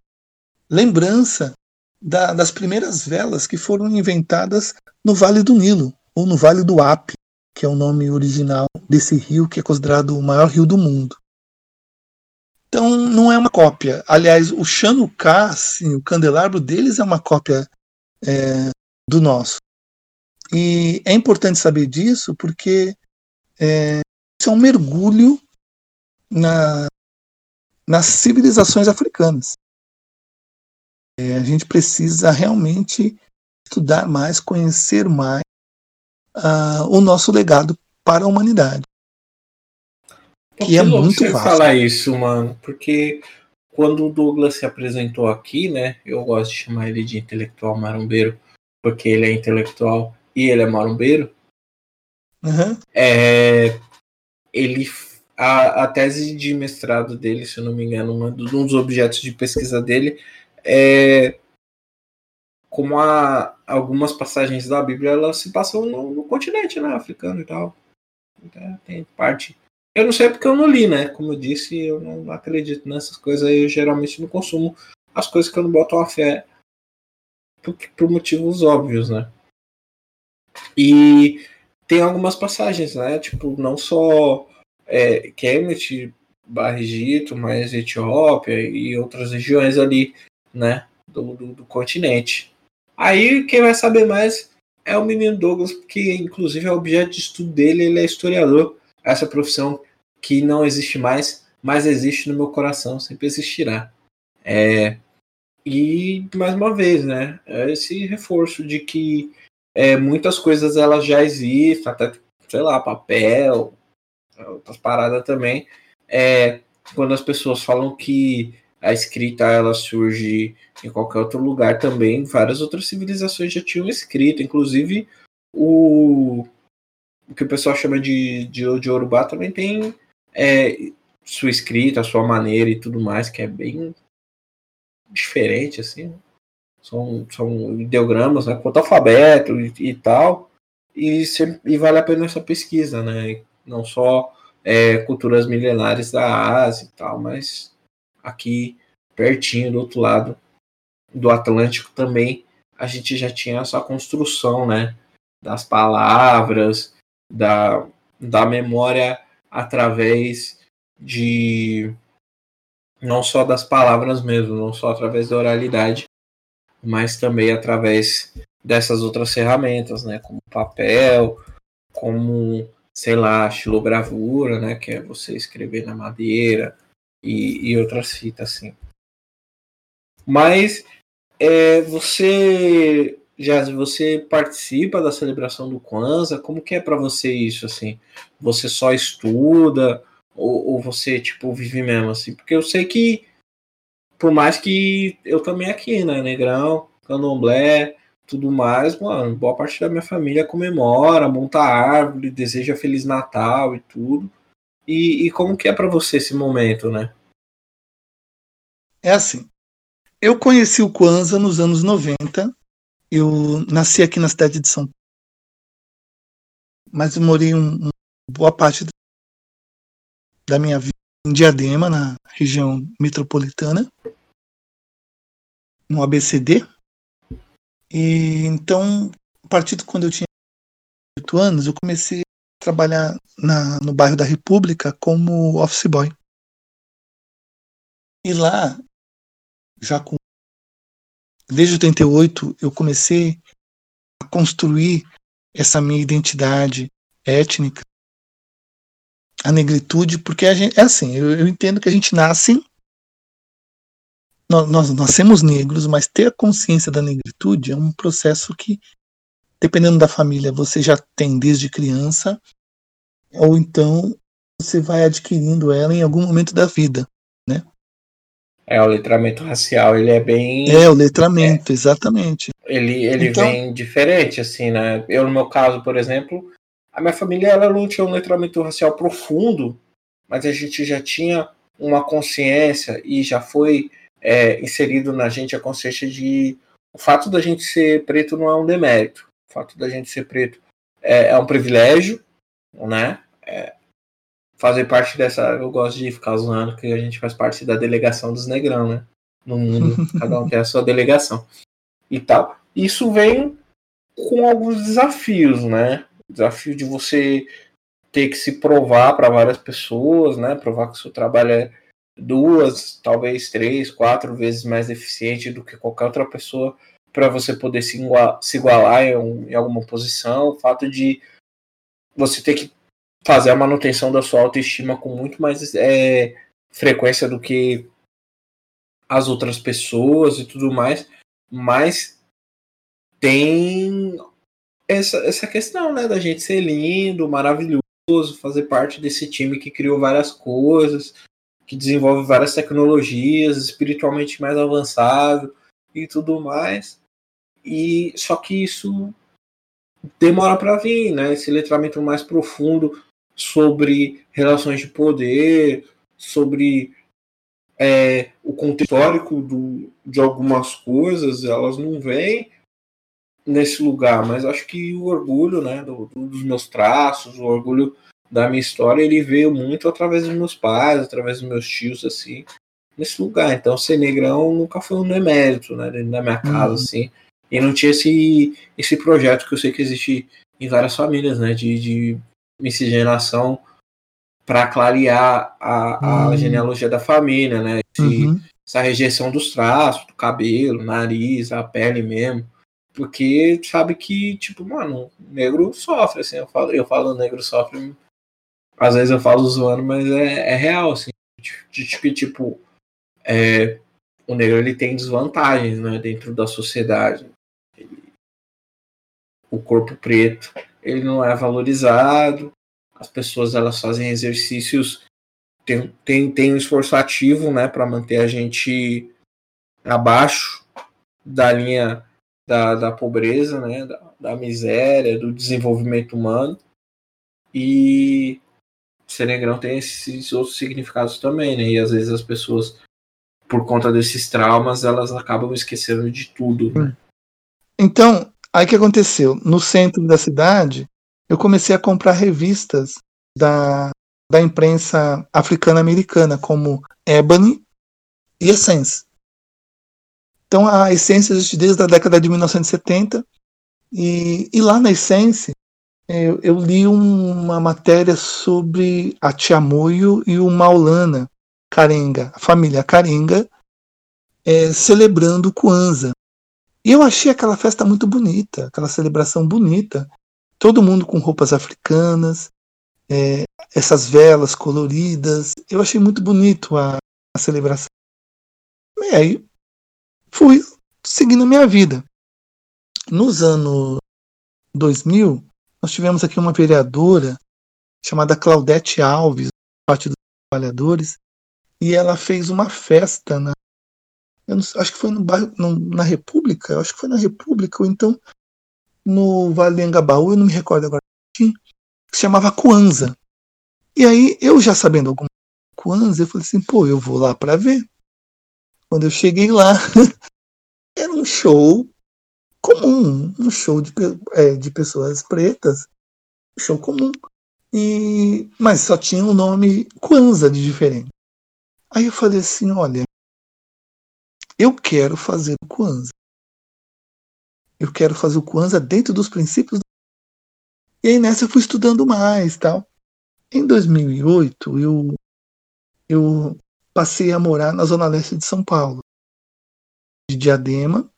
lembrança da, das primeiras velas que foram inventadas no Vale do Nilo, ou no Vale do Ape, que é o nome original desse rio que é considerado o maior rio do mundo. Então não é uma cópia. Aliás, o Chanukah, assim, o candelabro deles é uma cópia é, do nosso. E é importante saber disso porque é, isso é um mergulho na, nas civilizações africanas. É, a gente precisa realmente estudar mais, conhecer mais uh, o nosso legado para a humanidade que é muito você falar isso, mano, porque quando o Douglas se apresentou aqui, né, eu gosto de chamar ele de intelectual marombeiro, porque ele é intelectual e ele é marombeiro. Uhum. É, ele a, a tese de mestrado dele, se eu não me engano, um dos objetos de pesquisa dele é como a, algumas passagens da Bíblia elas se passam no, no continente né, africano e tal. Então, tem parte eu não sei porque eu não li, né? Como eu disse, eu não acredito nessas coisas. Eu geralmente não consumo as coisas que eu não boto a fé por, por motivos óbvios, né? E tem algumas passagens, né? Tipo, não só é, Kemet, Egito, mas Etiópia e outras regiões ali, né? Do, do, do continente. Aí quem vai saber mais é o menino Douglas, que inclusive é objeto de estudo dele, ele é historiador essa profissão que não existe mais, mas existe no meu coração, sempre existirá. É, e mais uma vez, né, é esse reforço de que é, muitas coisas elas já existem, até, sei lá, papel, outras paradas também. É, quando as pessoas falam que a escrita ela surge em qualquer outro lugar também, várias outras civilizações já tinham escrita, inclusive o, o que o pessoal chama de, de, de Urubá também tem é, sua escrita, sua maneira e tudo mais, que é bem diferente, assim. São, são ideogramas, né, quanto alfabeto e, e tal, e, e vale a pena essa pesquisa, né? Não só é, culturas milenares da Ásia e tal, mas aqui pertinho do outro lado do Atlântico também a gente já tinha essa construção, né, das palavras, da, da memória através de não só das palavras mesmo, não só através da oralidade, mas também através dessas outras ferramentas, né, como papel, como sei lá, estilogravura, né, que é você escrever na madeira e, e outras fitas assim. Mas é, você já você participa da celebração do Kwanzaa? Como que é para você isso assim? Você só estuda ou, ou, você tipo vive mesmo assim? Porque eu sei que por mais que eu também aqui, né, Negrão, Candomblé, tudo mais, mano, boa parte da minha família comemora, monta árvore, deseja Feliz Natal e tudo. E, e como que é para você esse momento, né? É assim. Eu conheci o Kwanzaa nos anos 90. Eu nasci aqui na cidade de São Paulo. Mas eu morei um, um, boa parte da minha vida em Diadema, na região metropolitana, no ABCD. E então, a partir de quando eu tinha 8 anos, eu comecei a trabalhar na, no bairro da República como office boy. E lá, já com desde 88, eu comecei a construir essa minha identidade étnica, a negritude, porque a gente, é assim, eu, eu entendo que a gente nasce nós, nós nascemos negros, mas ter a consciência da negritude é um processo que, dependendo da família, você já tem desde criança, ou então você vai adquirindo ela em algum momento da vida? É, o letramento racial, ele é bem... É, o letramento, é, exatamente. Ele, ele então, vem diferente, assim, né? Eu, no meu caso, por exemplo, a minha família, ela não tinha um letramento racial profundo, mas a gente já tinha uma consciência e já foi é, inserido na gente a consciência de o fato da gente ser preto não é um demérito. O fato da gente ser preto é, é um privilégio, né? É, fazer parte dessa. Eu gosto de ficar zoando que a gente faz parte da delegação dos negrão, né? No mundo, cada um tem a sua delegação e tal. Isso vem com alguns desafios, né? O desafio de você ter que se provar para várias pessoas, né? Provar que o seu trabalho é duas, talvez três, quatro vezes mais eficiente do que qualquer outra pessoa para você poder se igualar, se igualar em, em, alguma posição. O fato de você ter que fazer a manutenção da sua autoestima com muito mais é, frequência do que as outras pessoas e tudo mais, mas tem essa, essa questão né, da gente ser lindo, maravilhoso, fazer parte desse time que criou várias coisas, que desenvolve várias tecnologias, espiritualmente mais avançado e tudo mais. E só que isso demora para vir, né? Esse letramento mais profundo sobre relações de poder, sobre é, o contexto histórico do, de algumas coisas, elas não vêm nesse lugar, mas acho que o orgulho, né, do, dos meus traços, o orgulho da minha história, ele veio muito através dos meus pais, através dos meus tios, assim, nesse lugar. Então, ser negrão nunca foi um demérito, né, dentro da minha casa, uhum. assim. E não tinha esse, esse projeto que eu sei que existe em várias famílias, né, de, de miscigenação para clarear a, a uhum. genealogia da família, né, esse, uhum. essa rejeição dos traços, do cabelo, nariz, a pele mesmo. Porque sabe que, tipo, mano, negro sofre, assim, eu falo, eu falo negro sofre às vezes eu falo zoando, mas é, é real, assim, de, que, tipo, é, o negro ele tem desvantagens, né, dentro da sociedade. Ele, o corpo preto ele não é valorizado, as pessoas elas fazem exercícios, tem, tem, tem um esforço ativo né, para manter a gente abaixo da linha da, da pobreza, né, da, da miséria, do desenvolvimento humano. E ser negrão tem esses outros significados também, né? E às vezes as pessoas, por conta desses traumas, elas acabam esquecendo de tudo. Né? Então, aí que aconteceu? No centro da cidade, eu comecei a comprar revistas da, da imprensa africana-americana, como Ebony e Essence. Então a Essence existe desde a década de 1970 e, e lá na Essence eu, eu, li uma matéria sobre a Tiamoio e o Maulana Karenga, a família Karenga, é, celebrando o Kwanzaa. E eu achei aquela festa muito bonita, aquela celebração bonita. Todo mundo com roupas africanas, é, essas velas coloridas. Eu achei muito bonito a, a celebração. E aí fui seguindo a minha vida. Nos anos 2000, nós tivemos aqui uma vereadora chamada Claudete Alves, Partido dos Trabalhadores, e ela fez uma festa na. Não, acho que foi no bairro, no, na República, acho que foi na República, ou então no Vale Angabaú, eu não me recordo agora, que se chamava Kwanzaa. E aí, eu já sabendo alguma Kwanzaa, eu falei assim, pô, eu vou lá para ver. Quando eu cheguei lá, era um show comum, um show de, é, de pessoas pretas, um show comum. E, mas só tinha o um nome Kwanzaa de diferente. Aí eu falei assim, olha, eu quero fazer o Kwanzaa. Eu quero fazer o Kwanzaa dentro dos princípios. E aí nessa eu fui estudando mais, tal. Em 2008 eu eu passei a morar na zona leste de São Paulo, de Diadema,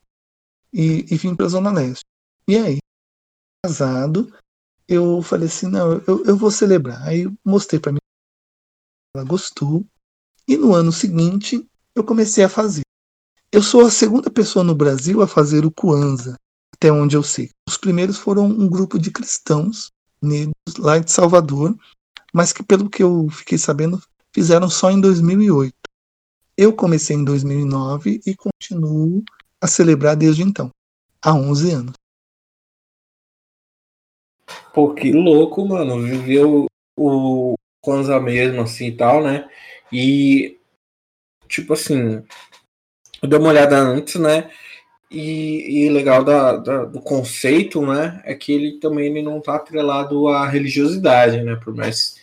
e, e vim para a Zona Leste. E aí, casado, eu falei assim, não, eu, eu vou celebrar. Aí mostrei para mim, ela gostou, e no ano seguinte eu comecei a fazer. Eu sou a segunda pessoa no Brasil a fazer o Kwanzaa, até onde eu sei. Os primeiros foram um grupo de cristãos negros lá de Salvador, mas que pelo que eu fiquei sabendo, fizeram só em 2008. Eu comecei em 2009 e continuo a celebrar desde então, há 11 anos. Pô, que louco, mano. Viveu o Kwanzaa mesmo, assim e tal, né? E, tipo assim, dei uma olhada antes, né? E, e legal da, da, do conceito, né? É que ele também ele não tá atrelado à religiosidade, né? Por mais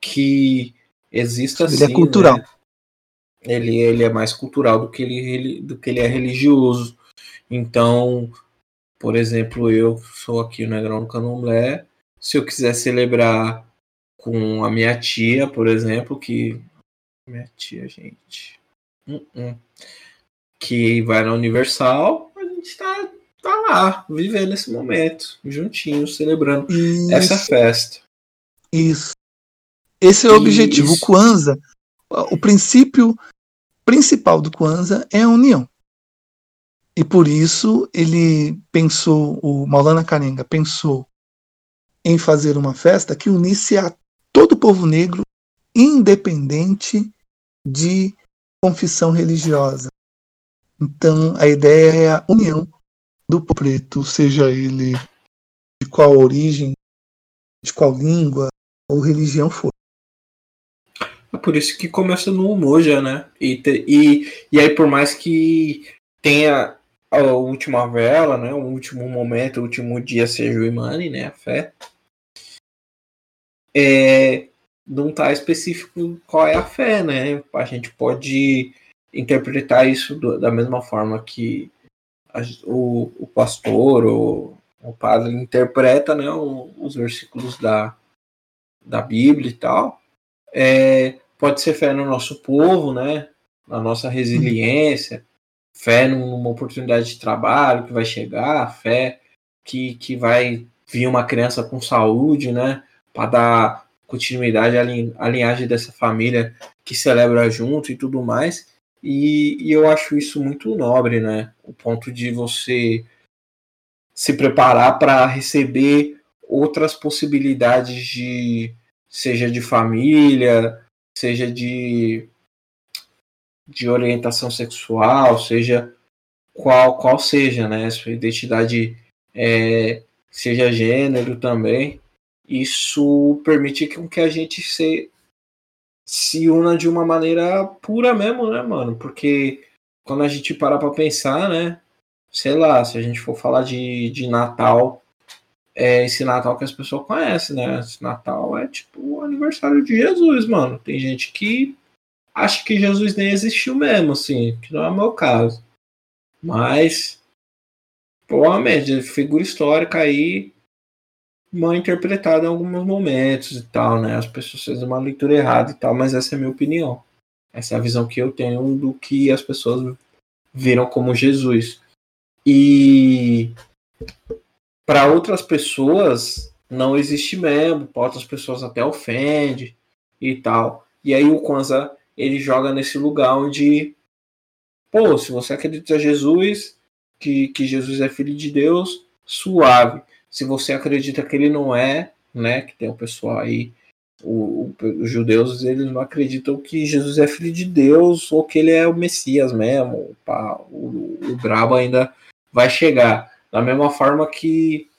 que exista ele é assim. Ele é cultural. Né? ele, ele é mais cultural do que ele, do que ele é religioso. Então, por exemplo, eu sou aqui no Negrão no Candomblé. Se eu quiser celebrar com a minha tia, por exemplo, que. Minha tia, gente. Uh -uh. Que vai na Universal, a gente tá, tá lá, vivendo esse momento, juntinhos, celebrando Isso. essa festa. Isso. Esse é o Isso. objetivo. O Kwanzaa, o princípio principal do Kwanzaa é a união. E por isso ele pensou, o Maulana Karenga pensou em fazer uma festa que unisse a todo o povo negro, independente de confissão religiosa. Então a ideia é a união do preto, seja ele de qual origem, de qual língua ou religião for. É por isso que começa no Umoja, né? E, e, e aí, por mais que tenha a última vela, né? O último momento, o último dia seja o Imani, né? A fé. É, não tá específico qual é a fé, né? A gente pode interpretar isso do, da mesma forma que a, o, o pastor ou o padre interpreta né, os versículos da, da Bíblia e tal. É, pode ser fé no nosso povo, né? Na nossa resiliência, fé numa oportunidade de trabalho que vai chegar, fé que, que vai vir uma criança com saúde, né? Para dar continuidade à linhagem dessa família que celebra junto e tudo mais. E, e, eu acho isso muito nobre, né? O ponto de você se preparar para receber outras possibilidades de seja de família, seja de de orientação sexual, seja qual qual seja, né, sua identidade é, seja gênero também, isso permite que a gente se, se una de uma maneira pura mesmo, né, mano? Porque quando a gente para pra pensar, né, sei lá, se a gente for falar de, de Natal, é esse Natal que as pessoas conhecem, né? Esse Natal é tipo o aniversário de Jesus, mano. Tem gente que acha que Jesus nem existiu mesmo, assim, que não é o meu caso. Mas provavelmente, figura histórica aí mal interpretada em alguns momentos e tal, né? As pessoas fazem uma leitura errada e tal, mas essa é a minha opinião. Essa é a visão que eu tenho do que as pessoas viram como Jesus. E para outras pessoas não existe mesmo, para outras pessoas até ofende e tal. E aí o Kwanzaa ele joga nesse lugar onde, pô, se você acredita em Jesus, que, que Jesus é filho de Deus, suave. Se você acredita que ele não é, né, que tem o pessoal aí, o, o, os judeus, eles não acreditam que Jesus é filho de Deus ou que ele é o Messias mesmo. Pá, o, o brabo ainda vai chegar. Da mesma forma que,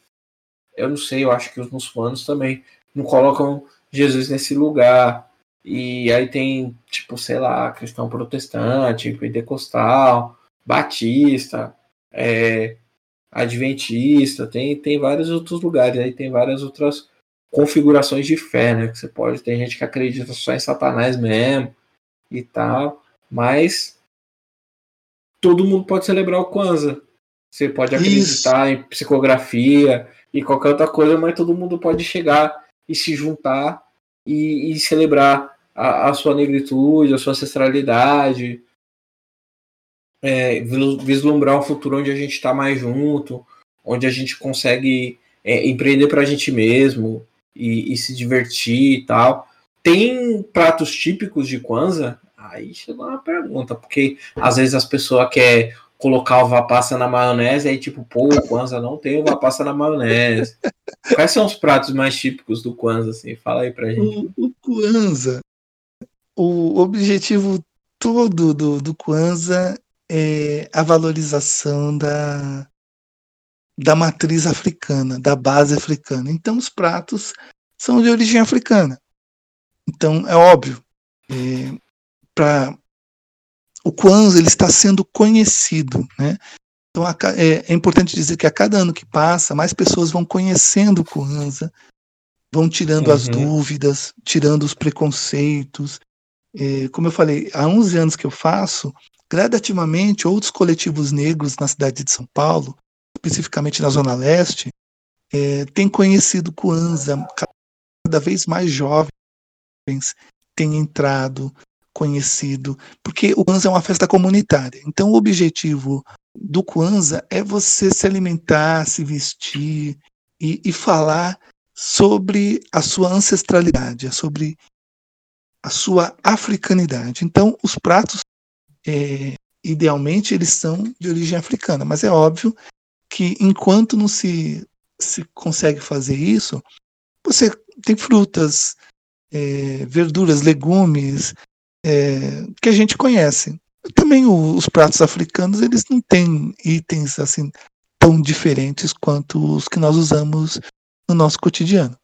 eu não sei, eu acho que os muçulmanos também não colocam Jesus nesse lugar. E aí tem, tipo, sei lá, cristão protestante, pentecostal, batista, é, adventista, tem, tem vários outros lugares, aí tem várias outras configurações de fé, né? Que você pode, tem gente que acredita só em Satanás mesmo e tal, mas todo mundo pode celebrar o Kwanzaa. Você pode acreditar Isso. em psicografia e qualquer outra coisa, mas todo mundo pode chegar e se juntar e, e celebrar a, a, sua negritude, a sua ancestralidade, é, vislumbrar um futuro onde a gente está mais junto, onde a gente consegue é, empreender para a gente mesmo e, e, se divertir e tal. Tem pratos típicos de Kwanzaa? Aí chegou uma pergunta, porque às vezes as pessoas querem colocar uva passa na maionese, aí tipo, pô, o Kwanzaa não tem uva passa na maionese. Quais são os pratos mais típicos do Kwanzaa, assim? Fala aí pra gente. O, o Kwanzaa, o objetivo todo do, do Kwanzaa é, a valorização da, da matriz africana, da base africana. Então, os pratos são de origem africana. Então, é óbvio, é, para o Kwanzaa ele está sendo conhecido, né? Então, a, é, é, importante dizer que a cada ano que passa, mais pessoas vão conhecendo o Kwanzaa, vão tirando uhum. as dúvidas, tirando os preconceitos. É, como eu falei, há 11 anos que eu faço, Gradativamente, outros coletivos negros na cidade de São Paulo, especificamente na Zona Leste, é, têm conhecido Kwanzaa, cada vez mais jovens têm entrado, conhecido, porque o Kwanzaa é uma festa comunitária. Então, o objetivo do Kwanzaa é você se alimentar, se vestir e, e falar sobre a sua ancestralidade, sobre a sua africanidade. Então, os pratos é, idealmente eles são de origem africana, mas é óbvio que enquanto não se, se consegue fazer isso, você tem frutas, é, verduras, legumes é, que a gente conhece. Também o, os pratos africanos eles não têm itens assim tão diferentes quanto os que nós usamos no nosso cotidiano.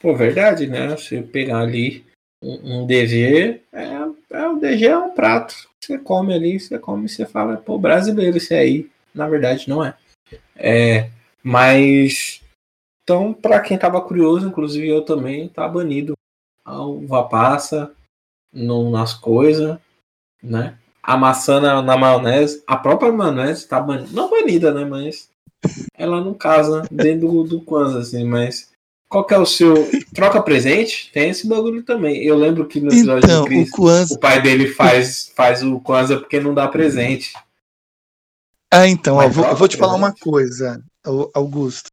Pô, verdade, né? Você pegar ali um, DG é, é o DG é um prato. Você come ali, você come e você fala, pô, brasileiro esse aí. Na verdade, não é. É, mas então, para quem tava curioso, inclusive eu também, tá banido a uva passa no, nas coisas, né? A maçã na, na, maionese, a própria maionese tá banida, não banida, né? Mas ela não casa dentro do, do Kwanzaa, assim, mas qual que é o seu. Troca presente? Tem esse bagulho também. Eu lembro que no episódio então, Chris, o, Kwanzaa... o pai dele faz, faz o Kwanzaa porque não dá presente. Ah, então, ó, vou, vou te falar uma coisa, Augusto.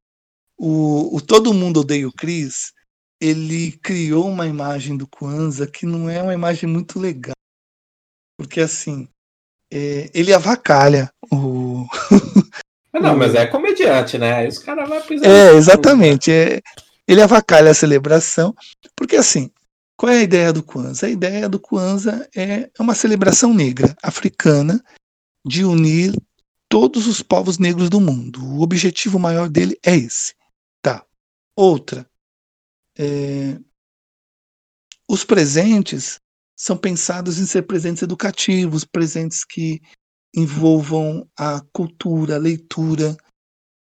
O, o Todo Mundo Odeia o Chris, ele criou uma imagem do Kwanzaa que não é uma imagem muito legal. Porque assim, é, ele avacalha o, não, mas é comediante, né? Aí os caras vão pisar. É, exatamente. É, ele avacalha a celebração, porque assim, qual é a ideia do Kwanzaa? A ideia do Kwanzaa é uma celebração negra, africana, de unir todos os povos negros do mundo. O objetivo maior dele é esse. Tá. Outra. É, os presentes são pensados em ser presentes educativos, presentes que envolvam a cultura, a leitura.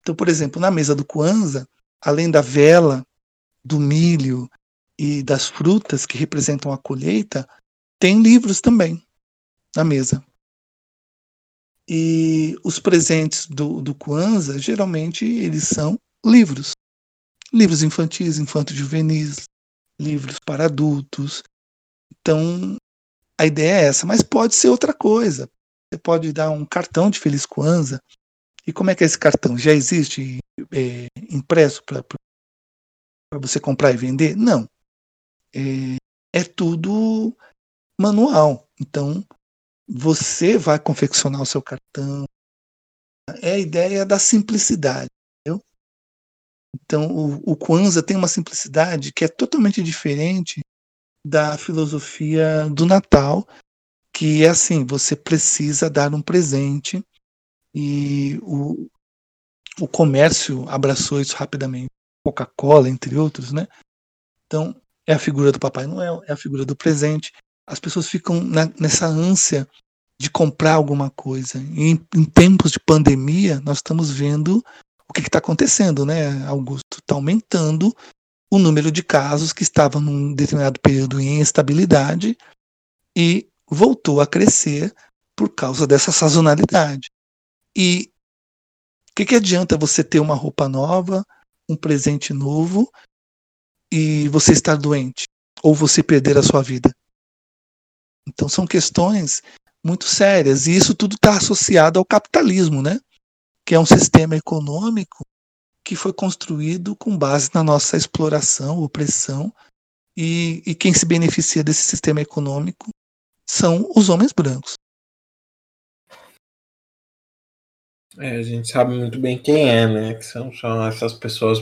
Então, por exemplo, na mesa do Kwanzaa, além da vela, do milho e das frutas que representam a colheita, tem livros também na mesa. E os presentes do, do Kwanzaa, geralmente, eles são livros. Livros infantis, infanto-juvenis, livros para adultos. Então, a ideia é essa, mas pode ser outra coisa. Você pode dar um cartão de Feliz Kwanzaa. E como é que é esse cartão? Já existe é, impresso para você comprar e vender? Não. É, é tudo manual. Então, você vai confeccionar o seu cartão. É a ideia da simplicidade. Entendeu? Então, o, o Kwanzaa tem uma simplicidade que é totalmente diferente da filosofia do Natal, que é assim, você precisa dar um presente e o, o comércio abraçou isso rapidamente. Coca-Cola, entre outros, né? Então, é a figura do Papai Noel, é a figura do presente. As pessoas ficam na, nessa ânsia de comprar alguma coisa. E em, em tempos de pandemia, nós estamos vendo o que está acontecendo, né, Augusto? Está aumentando o número de casos que estavam num determinado período em instabilidade e voltou a crescer por causa dessa sazonalidade. E o que, que adianta você ter uma roupa nova, um presente novo e você estar doente ou você perder a sua vida? Então são questões muito sérias e isso tudo está associado ao capitalismo, né? Que é um sistema econômico que foi construído com base na nossa exploração, opressão e, e quem se beneficia desse sistema econômico são os homens brancos. É, a gente sabe muito bem quem é, né? Que são, são essas pessoas,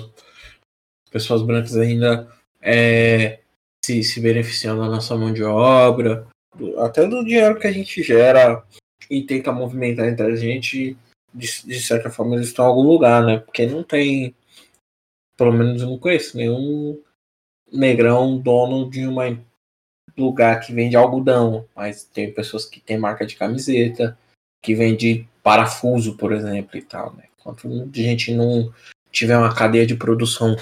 pessoas brancas ainda é, se, se beneficiando da nossa mão de obra, do, até do dinheiro que a gente gera e tenta movimentar entre a gente, de, de certa forma eles estão em algum lugar, né? Porque não tem, pelo menos eu não conheço nenhum negrão dono de uma lugar que vende algodão, mas tem pessoas que tem marca de camiseta, que vende parafuso, por exemplo, e tal, né? Enquanto a gente não tiver uma cadeia de produção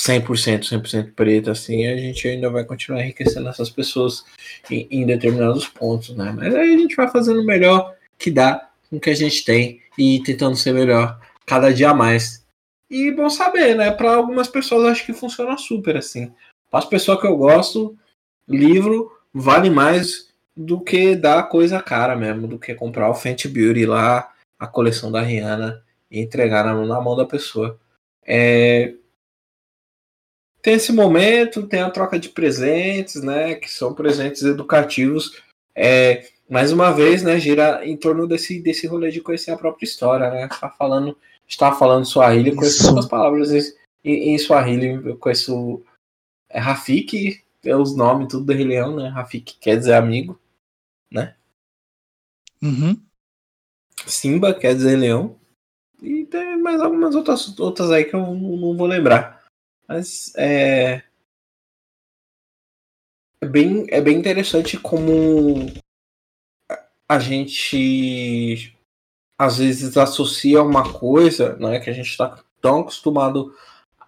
100%, 100% preta, assim, a gente ainda vai continuar enriquecendo essas pessoas em, em, determinados pontos, né? Mas aí a gente vai fazendo o melhor que dá com o que a gente tem e tentando ser melhor cada dia mais. E bom saber, né? Para algumas pessoas acho que funciona super assim. Para as pessoas que eu gosto, livro vale mais do que dar coisa cara mesmo, do que comprar o Fenty Beauty lá, a coleção da Rihanna e entregar na, na mão da pessoa. É, tem esse momento, tem a troca de presentes, né? Que são presentes educativos. É, mais uma vez, né, gira em torno desse, desse rolê de conhecer a própria história, né? Está falando, está falando Swahili, conheço poucas palavras em, em Swahili, eu conheço é, Rafiki, é os nomes tudo do Rei Leão, né? Rafiki quer dizer amigo, né? Uhum. Simba quer dizer leão. E tem mais algumas outras, outras aí que eu não, não vou lembrar. Mas é... é bem, é bem interessante como a gente às vezes associa uma coisa né, que a gente está tão acostumado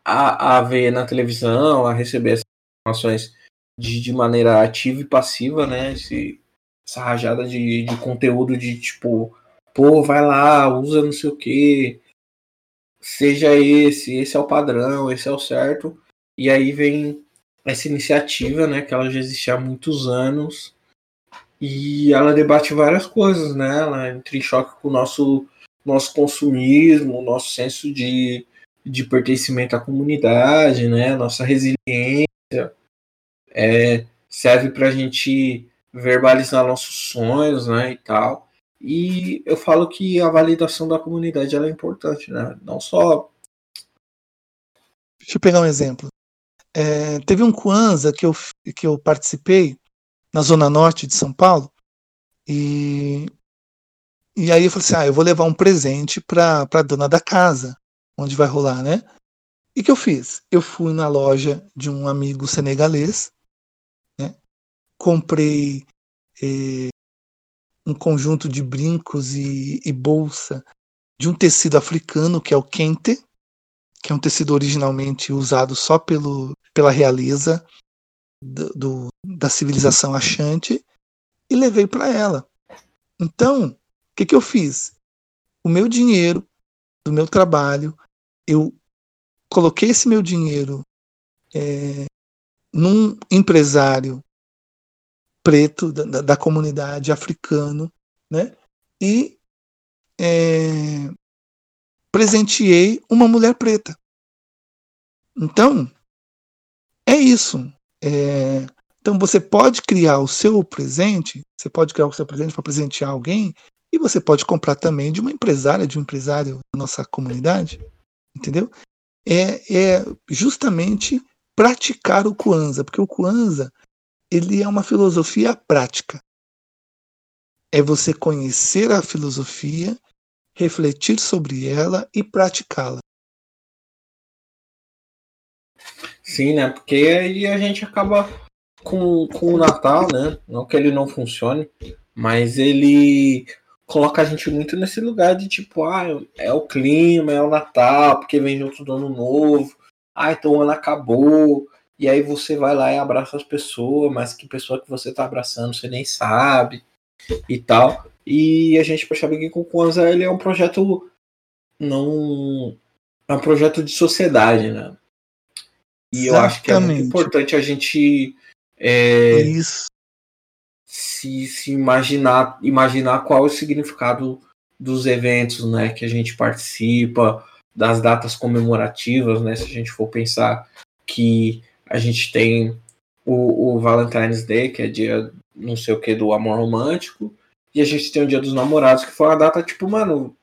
a, a ver na televisão, a receber essas informações de, de maneira ativa e passiva, né? Esse, essa rajada de, de conteúdo de tipo, pô, vai lá, usa não sei o que, seja esse, esse é o padrão, esse é o certo. E aí vem essa iniciativa, né, que ela já existe há muitos anos e ela debate várias coisas, né? Ela entra em choque com o nosso nosso consumismo, nosso senso de, de pertencimento à comunidade, né? Nossa resiliência é, serve para a gente verbalizar nossos sonhos, né? E tal. E eu falo que a validação da comunidade é importante, né? Não só. Deixa eu pegar um exemplo. É, teve um Kwanzaa que eu, que eu participei na Zona Norte de São Paulo, e, e aí eu falei assim: ah, eu vou levar um presente para a dona da casa, onde vai rolar, né? E que eu fiz? Eu fui na loja de um amigo senegalês? Comprei eh, um conjunto de brincos e, e, bolsa de um tecido africano, que é o kente, que é um tecido originalmente usado só pelo, pela realeza do, do da civilização achante, e levei para ela. Então, o que, que eu fiz? O meu dinheiro, do meu trabalho, eu coloquei esse meu dinheiro é, num empresário preto da, da, comunidade africano, né? E é, presenteei uma mulher preta. Então é isso. É, então você pode criar o seu presente, você pode criar o seu presente para presentear alguém, e você pode comprar também de uma empresária, de um empresário da nossa comunidade, entendeu? É, é justamente praticar o Kwanzaa, porque o Kwanzaa ele é uma filosofia prática. É você conhecer a filosofia, refletir sobre ela e praticá-la. Sim, né? Porque aí a gente acaba com, com o Natal, né? Não que ele não funcione, mas ele coloca a gente muito nesse lugar de tipo, ah, é o clima, é o Natal, porque vem junto do ano novo, ah, então o ano acabou, e aí você vai lá e abraça as pessoas, mas que pessoa que você tá abraçando você nem sabe e tal. E a gente percebe que o Kwanzaa ele é um projeto não é um projeto de sociedade, né? E Exatamente. eu acho que é muito importante a gente é, Isso. Se, se imaginar, imaginar qual é o significado dos eventos né, que a gente participa, das datas comemorativas, né? Se a gente for pensar que a gente tem o, o Valentine's Day, que é dia não sei o que do amor romântico, e a gente tem o dia dos namorados, que foi uma data tipo, mano,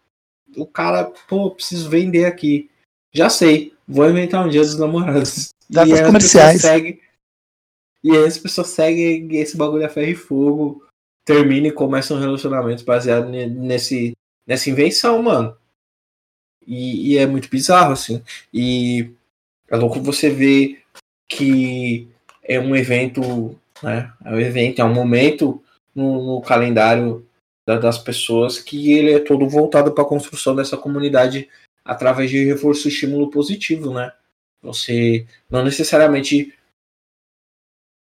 o cara, pô, preciso vender aqui. Já sei, vou inventar um dia dos namorados. Datas comerciais. Segue, e aí as pessoas seguem esse bagulho a ferro e fogo, termina e começam um relacionamento baseado nesse, nessa invenção, mano. E, e, é muito bizarro, assim. E é louco você ver que é um evento, né? É um evento, é um momento no, no calendário da, das pessoas que ele é todo voltado para a construção dessa comunidade através de reforço e estímulo positivo, né? Você não necessariamente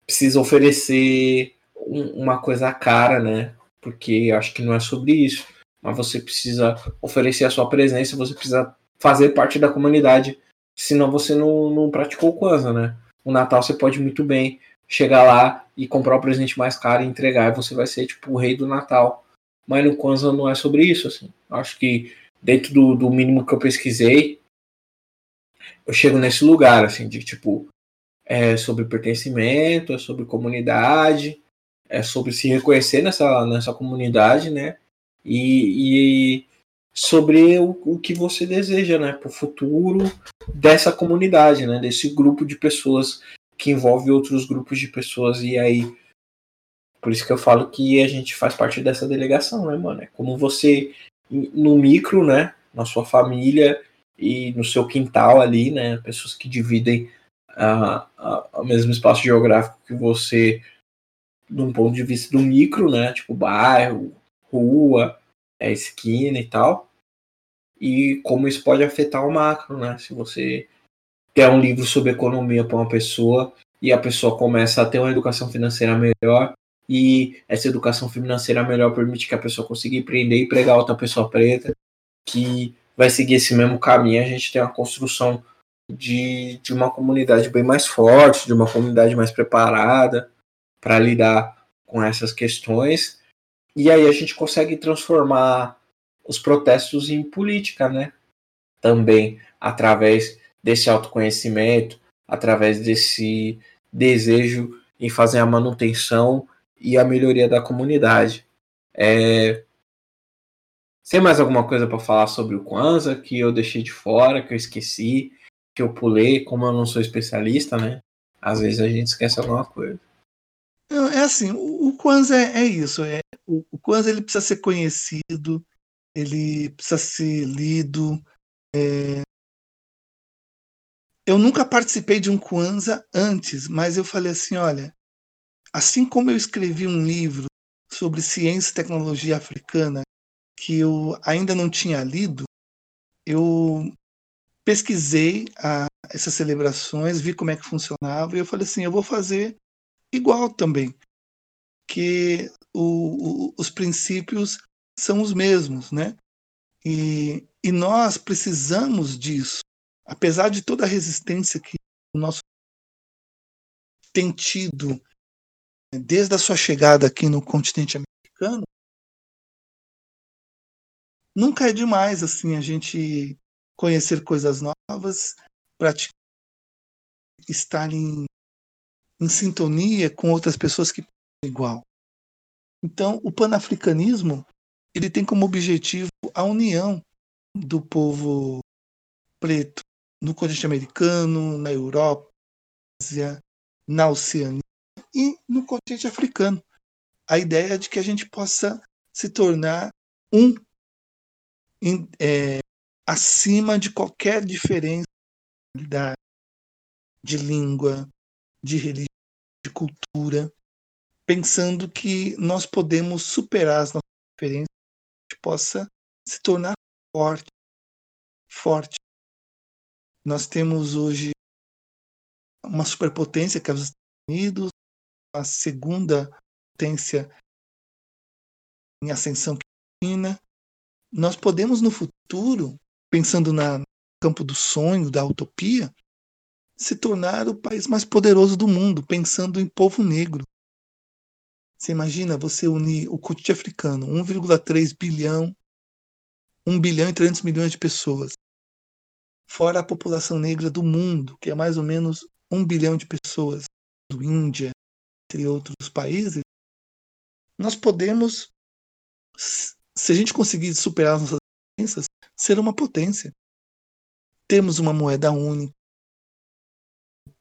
precisa oferecer um, uma coisa cara, né? Porque acho que não é sobre isso. Mas você precisa oferecer a sua presença, você precisa fazer parte da comunidade. Senão você não, não praticou o Kwanzaa, né? O Natal você pode muito bem chegar lá e comprar o presente mais caro e entregar. E você vai ser tipo o rei do Natal. Mas no Kwanzaa não é sobre isso, assim. Acho que dentro do, do mínimo que eu pesquisei, eu chego nesse lugar, assim, de tipo, é sobre pertencimento, é sobre comunidade, é sobre se reconhecer nessa, nessa comunidade, né? E, e sobre o, o, que você deseja, né? Para o futuro dessa comunidade, né? Desse grupo de pessoas que envolve outros grupos de pessoas e aí por isso que eu falo que a gente faz parte dessa delegação, né, mano? É como você no micro, né? Na sua família e no seu quintal ali, né? Pessoas que dividem a, a, mesmo espaço geográfico que você, de um ponto de vista do micro, né? Tipo bairro, rua, é, esquina e tal. E como isso pode afetar o macro, né? Se você quer um livro sobre economia para uma pessoa e a pessoa começa a ter uma educação financeira melhor e essa educação financeira melhor permite que a pessoa consiga empreender e pregar outra pessoa preta que vai seguir esse mesmo caminho, a gente tem uma construção de, de uma comunidade bem mais forte, de uma comunidade mais preparada para lidar com essas questões. E aí a gente consegue transformar os protestos em política, né? Também através desse autoconhecimento, através desse desejo em fazer a manutenção e a melhoria da comunidade. É, Tem mais alguma coisa para falar sobre o Kwanzaa que eu deixei de fora, que eu esqueci, que eu pulei, como eu não sou especialista, né? Às vezes a gente esquece alguma coisa. É assim, o, Kwanzaa é, é isso. É, o, Kwanzaa ele precisa ser conhecido, ele precisa ser lido. É... Eu nunca participei de um Kwanzaa antes, mas eu falei assim, olha, assim como eu escrevi um livro sobre ciência e tecnologia africana que eu ainda não tinha lido, eu pesquisei a, essas celebrações, vi como é que funcionava e eu falei assim, eu vou fazer igual também, que o, o, os princípios são os mesmos, né? E, e nós precisamos disso, apesar de toda a resistência que o nosso tem tido desde a sua chegada aqui no continente americano, nunca é demais assim a gente conhecer coisas novas, praticar, estar em, em sintonia com outras pessoas que igual. Então, o panafricanismo ele tem como objetivo a união do povo preto no continente americano, na Europa, na Oceania e no continente africano. A ideia de que a gente possa se tornar um é, acima de qualquer diferença de língua, de religião, de cultura, pensando que nós podemos superar as nossas diferenças, que possa se tornar forte, forte. Nós temos hoje uma superpotência que é os Estados Unidos, a segunda potência em ascensão que é a China. Nós podemos no futuro pensando no campo do sonho, da utopia, se tornar o país mais poderoso do mundo, pensando em povo negro. Você imagina você unir o continente africano, 1,3 bilhão, 1 bilhão e 300 milhões de pessoas, fora a população negra do mundo, que é mais ou menos 1 bilhão de pessoas, do Índia, entre outros países, nós podemos, se a gente conseguir superar as nossas diferenças, ser uma potência. Temos uma moeda única,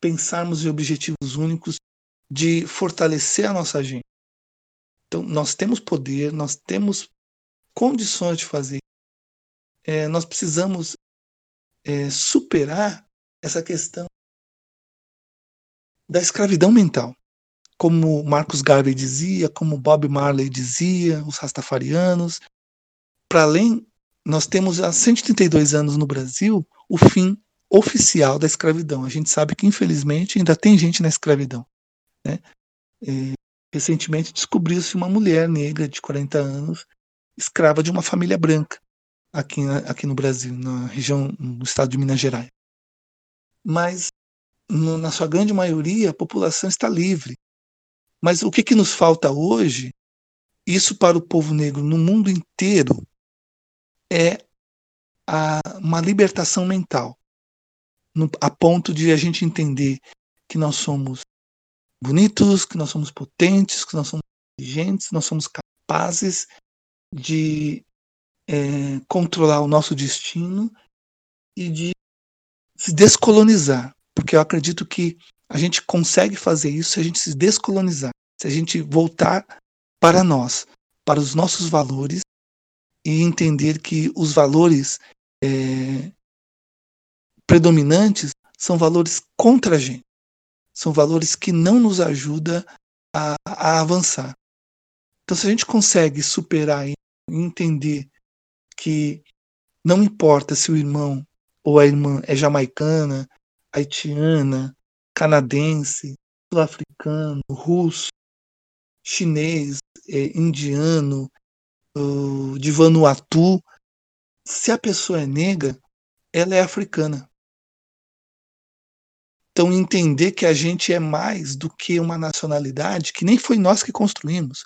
pensarmos em objetivos únicos de fortalecer a nossa agenda. Então, nós temos poder, nós temos condições de fazer. É, nós precisamos é, superar essa questão da escravidão mental. Como Marcos Garvey dizia, como Bob Marley dizia, os rastafarianos, para além nós temos há 132 anos no Brasil o fim oficial da escravidão. A gente sabe que, infelizmente, ainda tem gente na escravidão. Né? E, recentemente descobriu-se uma mulher negra de 40 anos, escrava de uma família branca, aqui, aqui no Brasil, na região, no estado de Minas Gerais. Mas, no, na sua grande maioria, a população está livre. Mas o que, que nos falta hoje? Isso para o povo negro no mundo inteiro é a, uma libertação mental, no, a ponto de a gente entender que nós somos bonitos, que nós somos potentes, que nós somos inteligentes, nós somos capazes de é, controlar o nosso destino e de se descolonizar, porque eu acredito que a gente consegue fazer isso se a gente se descolonizar, se a gente voltar para nós, para os nossos valores e entender que os valores é, predominantes são valores contra a gente, são valores que não nos ajudam a, a avançar. Então, se a gente consegue superar e entender que não importa se o irmão ou a irmã é jamaicana, haitiana, canadense, sul-africano, russo, chinês, é, indiano, de Vanuatu, se a pessoa é negra, ela é africana. Então, entender que a gente é mais do que uma nacionalidade que nem foi nós que construímos,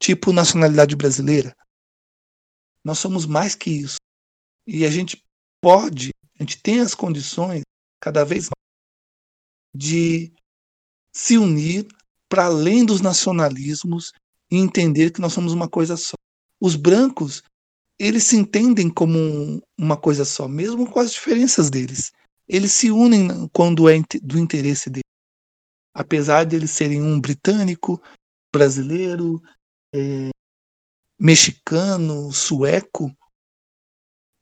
tipo nacionalidade brasileira. Nós somos mais que isso. E a gente pode, a gente tem as condições, cada vez mais, de se unir para além dos nacionalismos e entender que nós somos uma coisa só. Os brancos eles se entendem como um, uma coisa só, mesmo com as diferenças deles. Eles se unem quando é do interesse deles. Apesar de eles serem um britânico, brasileiro, é, mexicano, sueco,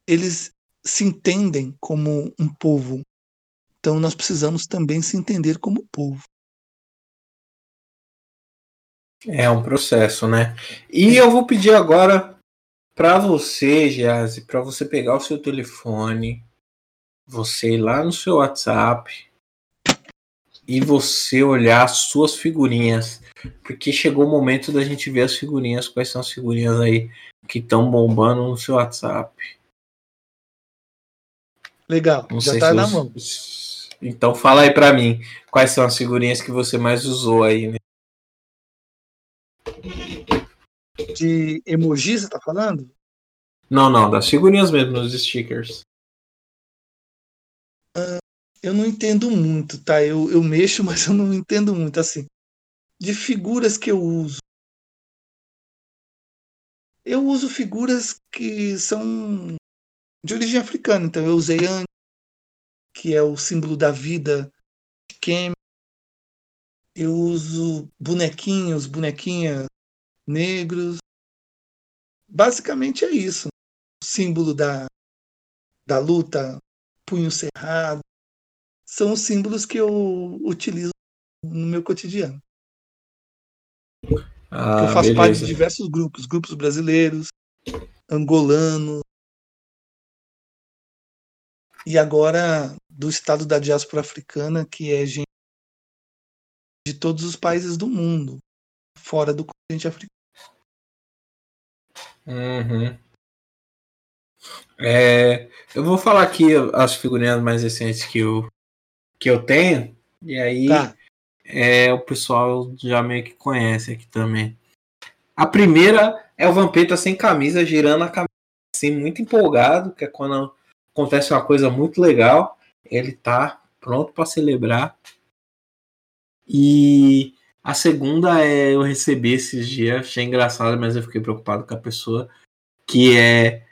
eles se entendem como um povo. Então nós precisamos também se entender como povo. É um processo, né? E eu vou pedir agora para você, Jazzy, para você pegar o seu telefone, você ir lá no seu WhatsApp e você olhar as suas figurinhas, porque chegou o momento da gente ver as figurinhas, quais são as figurinhas aí que estão bombando no seu WhatsApp. Legal, Não já tá na os... mão. Então fala aí para mim, quais são as figurinhas que você mais usou aí, né? De emoji, você tá falando? Não, não, das figurinhas mesmo, nos stickers. Eu não entendo muito, tá? Eu, eu mexo, mas eu não entendo muito, assim. De figuras que eu uso. Eu uso figuras que são de origem africana. Então eu usei An, que é o símbolo da vida de. Eu uso bonequinhos, bonequinhas negros. Basicamente é isso. O símbolo da, da luta, punho cerrado. São os símbolos que eu utilizo no meu cotidiano. Ah, eu faço beleza. parte de diversos grupos, grupos brasileiros, angolanos, e agora do estado da diáspora africana, que é gente de todos os países do mundo, fora do continente africano. Uhum. É, eu vou falar aqui as figurinhas mais recentes que eu, que eu tenho, e aí tá. é, o pessoal já meio que conhece aqui também. A primeira é o Vampeta sem camisa, girando a camisa assim, muito empolgado, que é quando acontece uma coisa muito legal, ele tá pronto para celebrar. E a segunda é eu recebi esses dias, achei engraçado, mas eu fiquei preocupado com a pessoa, que é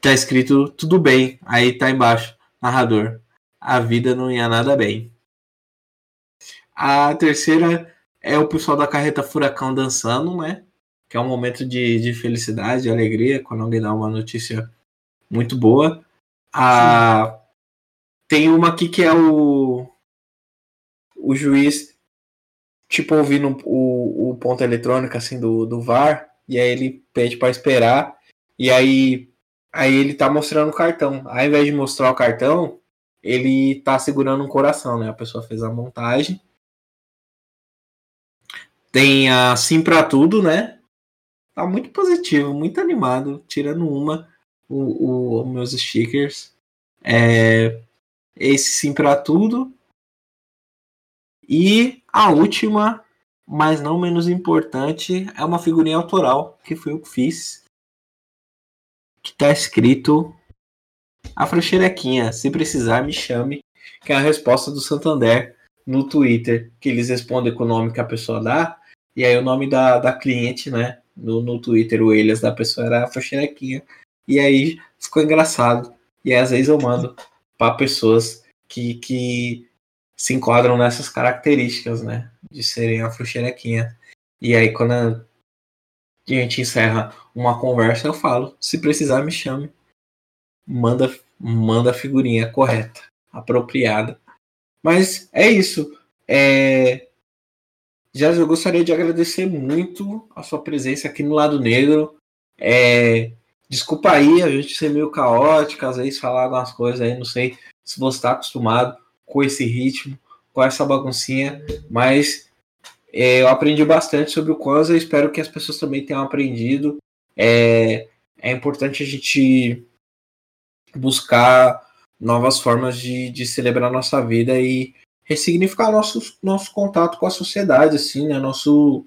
tá escrito tudo bem, aí tá embaixo, narrador. A vida não ia nada bem. A terceira é o pessoal da carreta Furacão dançando, né? Que é um momento de, de felicidade, de alegria, quando alguém dá uma notícia muito boa. A... Tem uma aqui que é o. O juiz, tipo, ouvindo o, o ponto eletrônico assim do, do VAR, e aí ele pede para esperar, e aí, aí ele tá mostrando o cartão. Ao invés de mostrar o cartão, ele tá segurando um coração, né? A pessoa fez a montagem. Tem a Sim para Tudo, né? Tá muito positivo, muito animado, tirando uma o, o, meus stickers. É, esse sim para tudo. E a última, mas não menos importante, é uma figurinha autoral que foi eu que fiz. Que tá escrito Afroxerequinha, se precisar me chame, que é a resposta do Santander no Twitter, que eles respondem com o nome que a pessoa dá, e aí o nome da, da cliente, né, no, no Twitter, o Elias da pessoa era Afroxerequinha, e aí ficou engraçado. E aí, às vezes eu mando para pessoas que, que se enquadram nessas características, né? De serem afroxerequinha. E aí, quando a gente encerra uma conversa, eu falo: se precisar, me chame. Manda, manda a figurinha correta, apropriada. Mas é isso. É... Já eu gostaria de agradecer muito a sua presença aqui no Lado Negro. É... Desculpa aí a gente ser meio caótico, às vezes falar algumas coisas aí, não sei se você está acostumado com esse ritmo, com essa baguncinha, mas é, eu aprendi bastante sobre o Kwanzaa espero que as pessoas também tenham aprendido. É, é importante a gente buscar novas formas de, de celebrar nossa vida e ressignificar nosso, nosso contato com a sociedade, assim, né? Nosso,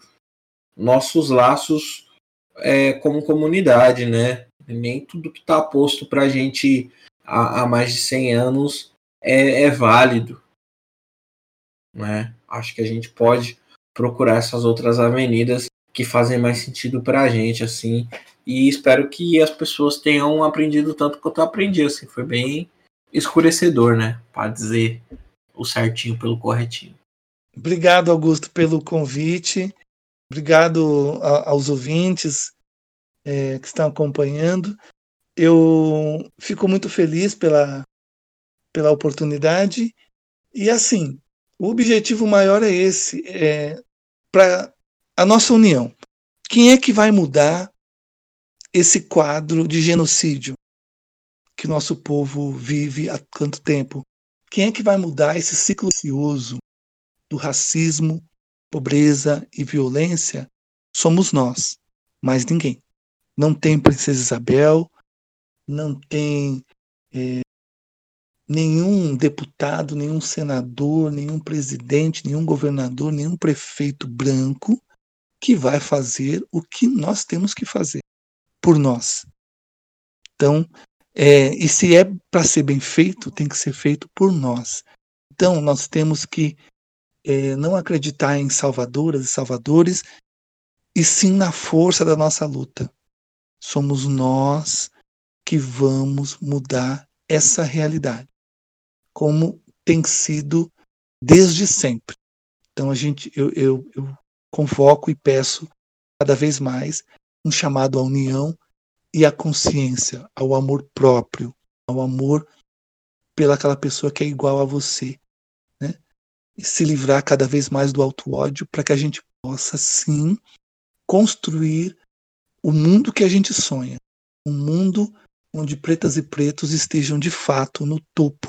nossos laços é, como comunidade, né? Nem tudo que está posto para a gente há, mais de 100 anos é, é válido. Né? Acho que a gente pode procurar essas outras avenidas que fazem mais sentido para a gente, assim. E espero que as pessoas tenham aprendido tanto quanto eu aprendi, assim. Foi bem escurecedor, né? Para dizer o certinho pelo corretinho. Obrigado, Augusto, pelo convite. Obrigado aos ouvintes é, que estão acompanhando. Eu fico muito feliz pela, pela oportunidade. E assim, o objetivo maior é esse, é para a nossa união. Quem é que vai mudar esse quadro de genocídio que nosso povo vive há tanto tempo? Quem é que vai mudar esse ciclo vicioso do racismo, pobreza e violência? Somos nós, mais ninguém. Não tem Princesa Isabel, não tem é, nenhum deputado, nenhum senador, nenhum presidente, nenhum governador, nenhum prefeito branco que vai fazer o que nós temos que fazer por nós. Então, é, e se é para ser bem feito, tem que ser feito por nós. Então, nós temos que é, não acreditar em salvadoras e salvadores, e sim na força da nossa luta. Somos nós que vamos mudar essa realidade como tem sido desde sempre. Então a gente, eu, eu, eu convoco e peço cada vez mais um chamado à união e à consciência, ao amor próprio, ao amor pelaquela pessoa que é igual a você, né? E se livrar cada vez mais do auto ódio para que a gente possa sim construir o mundo que a gente sonha, um mundo onde pretas e pretos estejam de fato no topo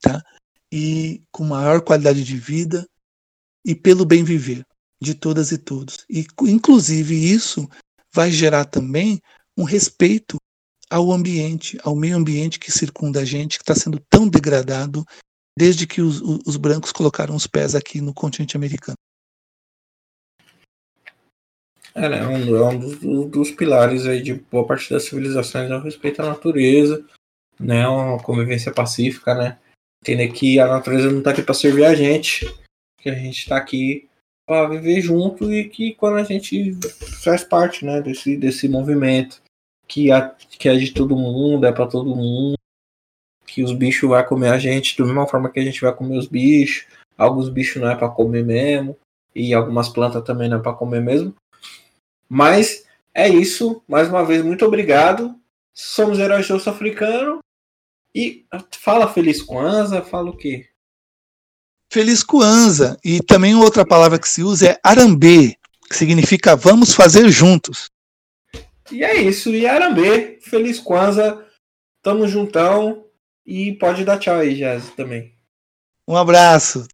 tá? e com maior qualidade de vida e pelo bem viver de todas e todos. E, inclusive, isso vai gerar também um respeito ao ambiente, ao meio ambiente que circunda a gente, que está sendo tão degradado desde que os, os, brancos colocaram os pés aqui no continente americano. É, né, um, é um dos, dos, pilares aí de boa parte das civilizações é o respeito à natureza, né, uma convivência pacífica, né, Entender que a natureza não está aqui para servir a gente, que a gente está aqui para viver junto e que quando a gente faz parte né, desse, desse movimento, que, que é de todo mundo, é para todo mundo, que os bichos vão comer a gente da mesma forma que a gente vai comer os bichos, alguns bichos não é para comer mesmo, e algumas plantas também não é para comer mesmo. Mas é isso, mais uma vez, muito obrigado. Somos Heróis Osso Africano e fala Feliz Kwanzaa, fala o quê? Feliz Kwanzaa. E também outra palavra que se usa é arambê, que significa vamos fazer juntos. E é isso, e arambê. Feliz Kwanzaa. Tamo juntão. E pode dar tchau aí, Jazz, também. Um abraço.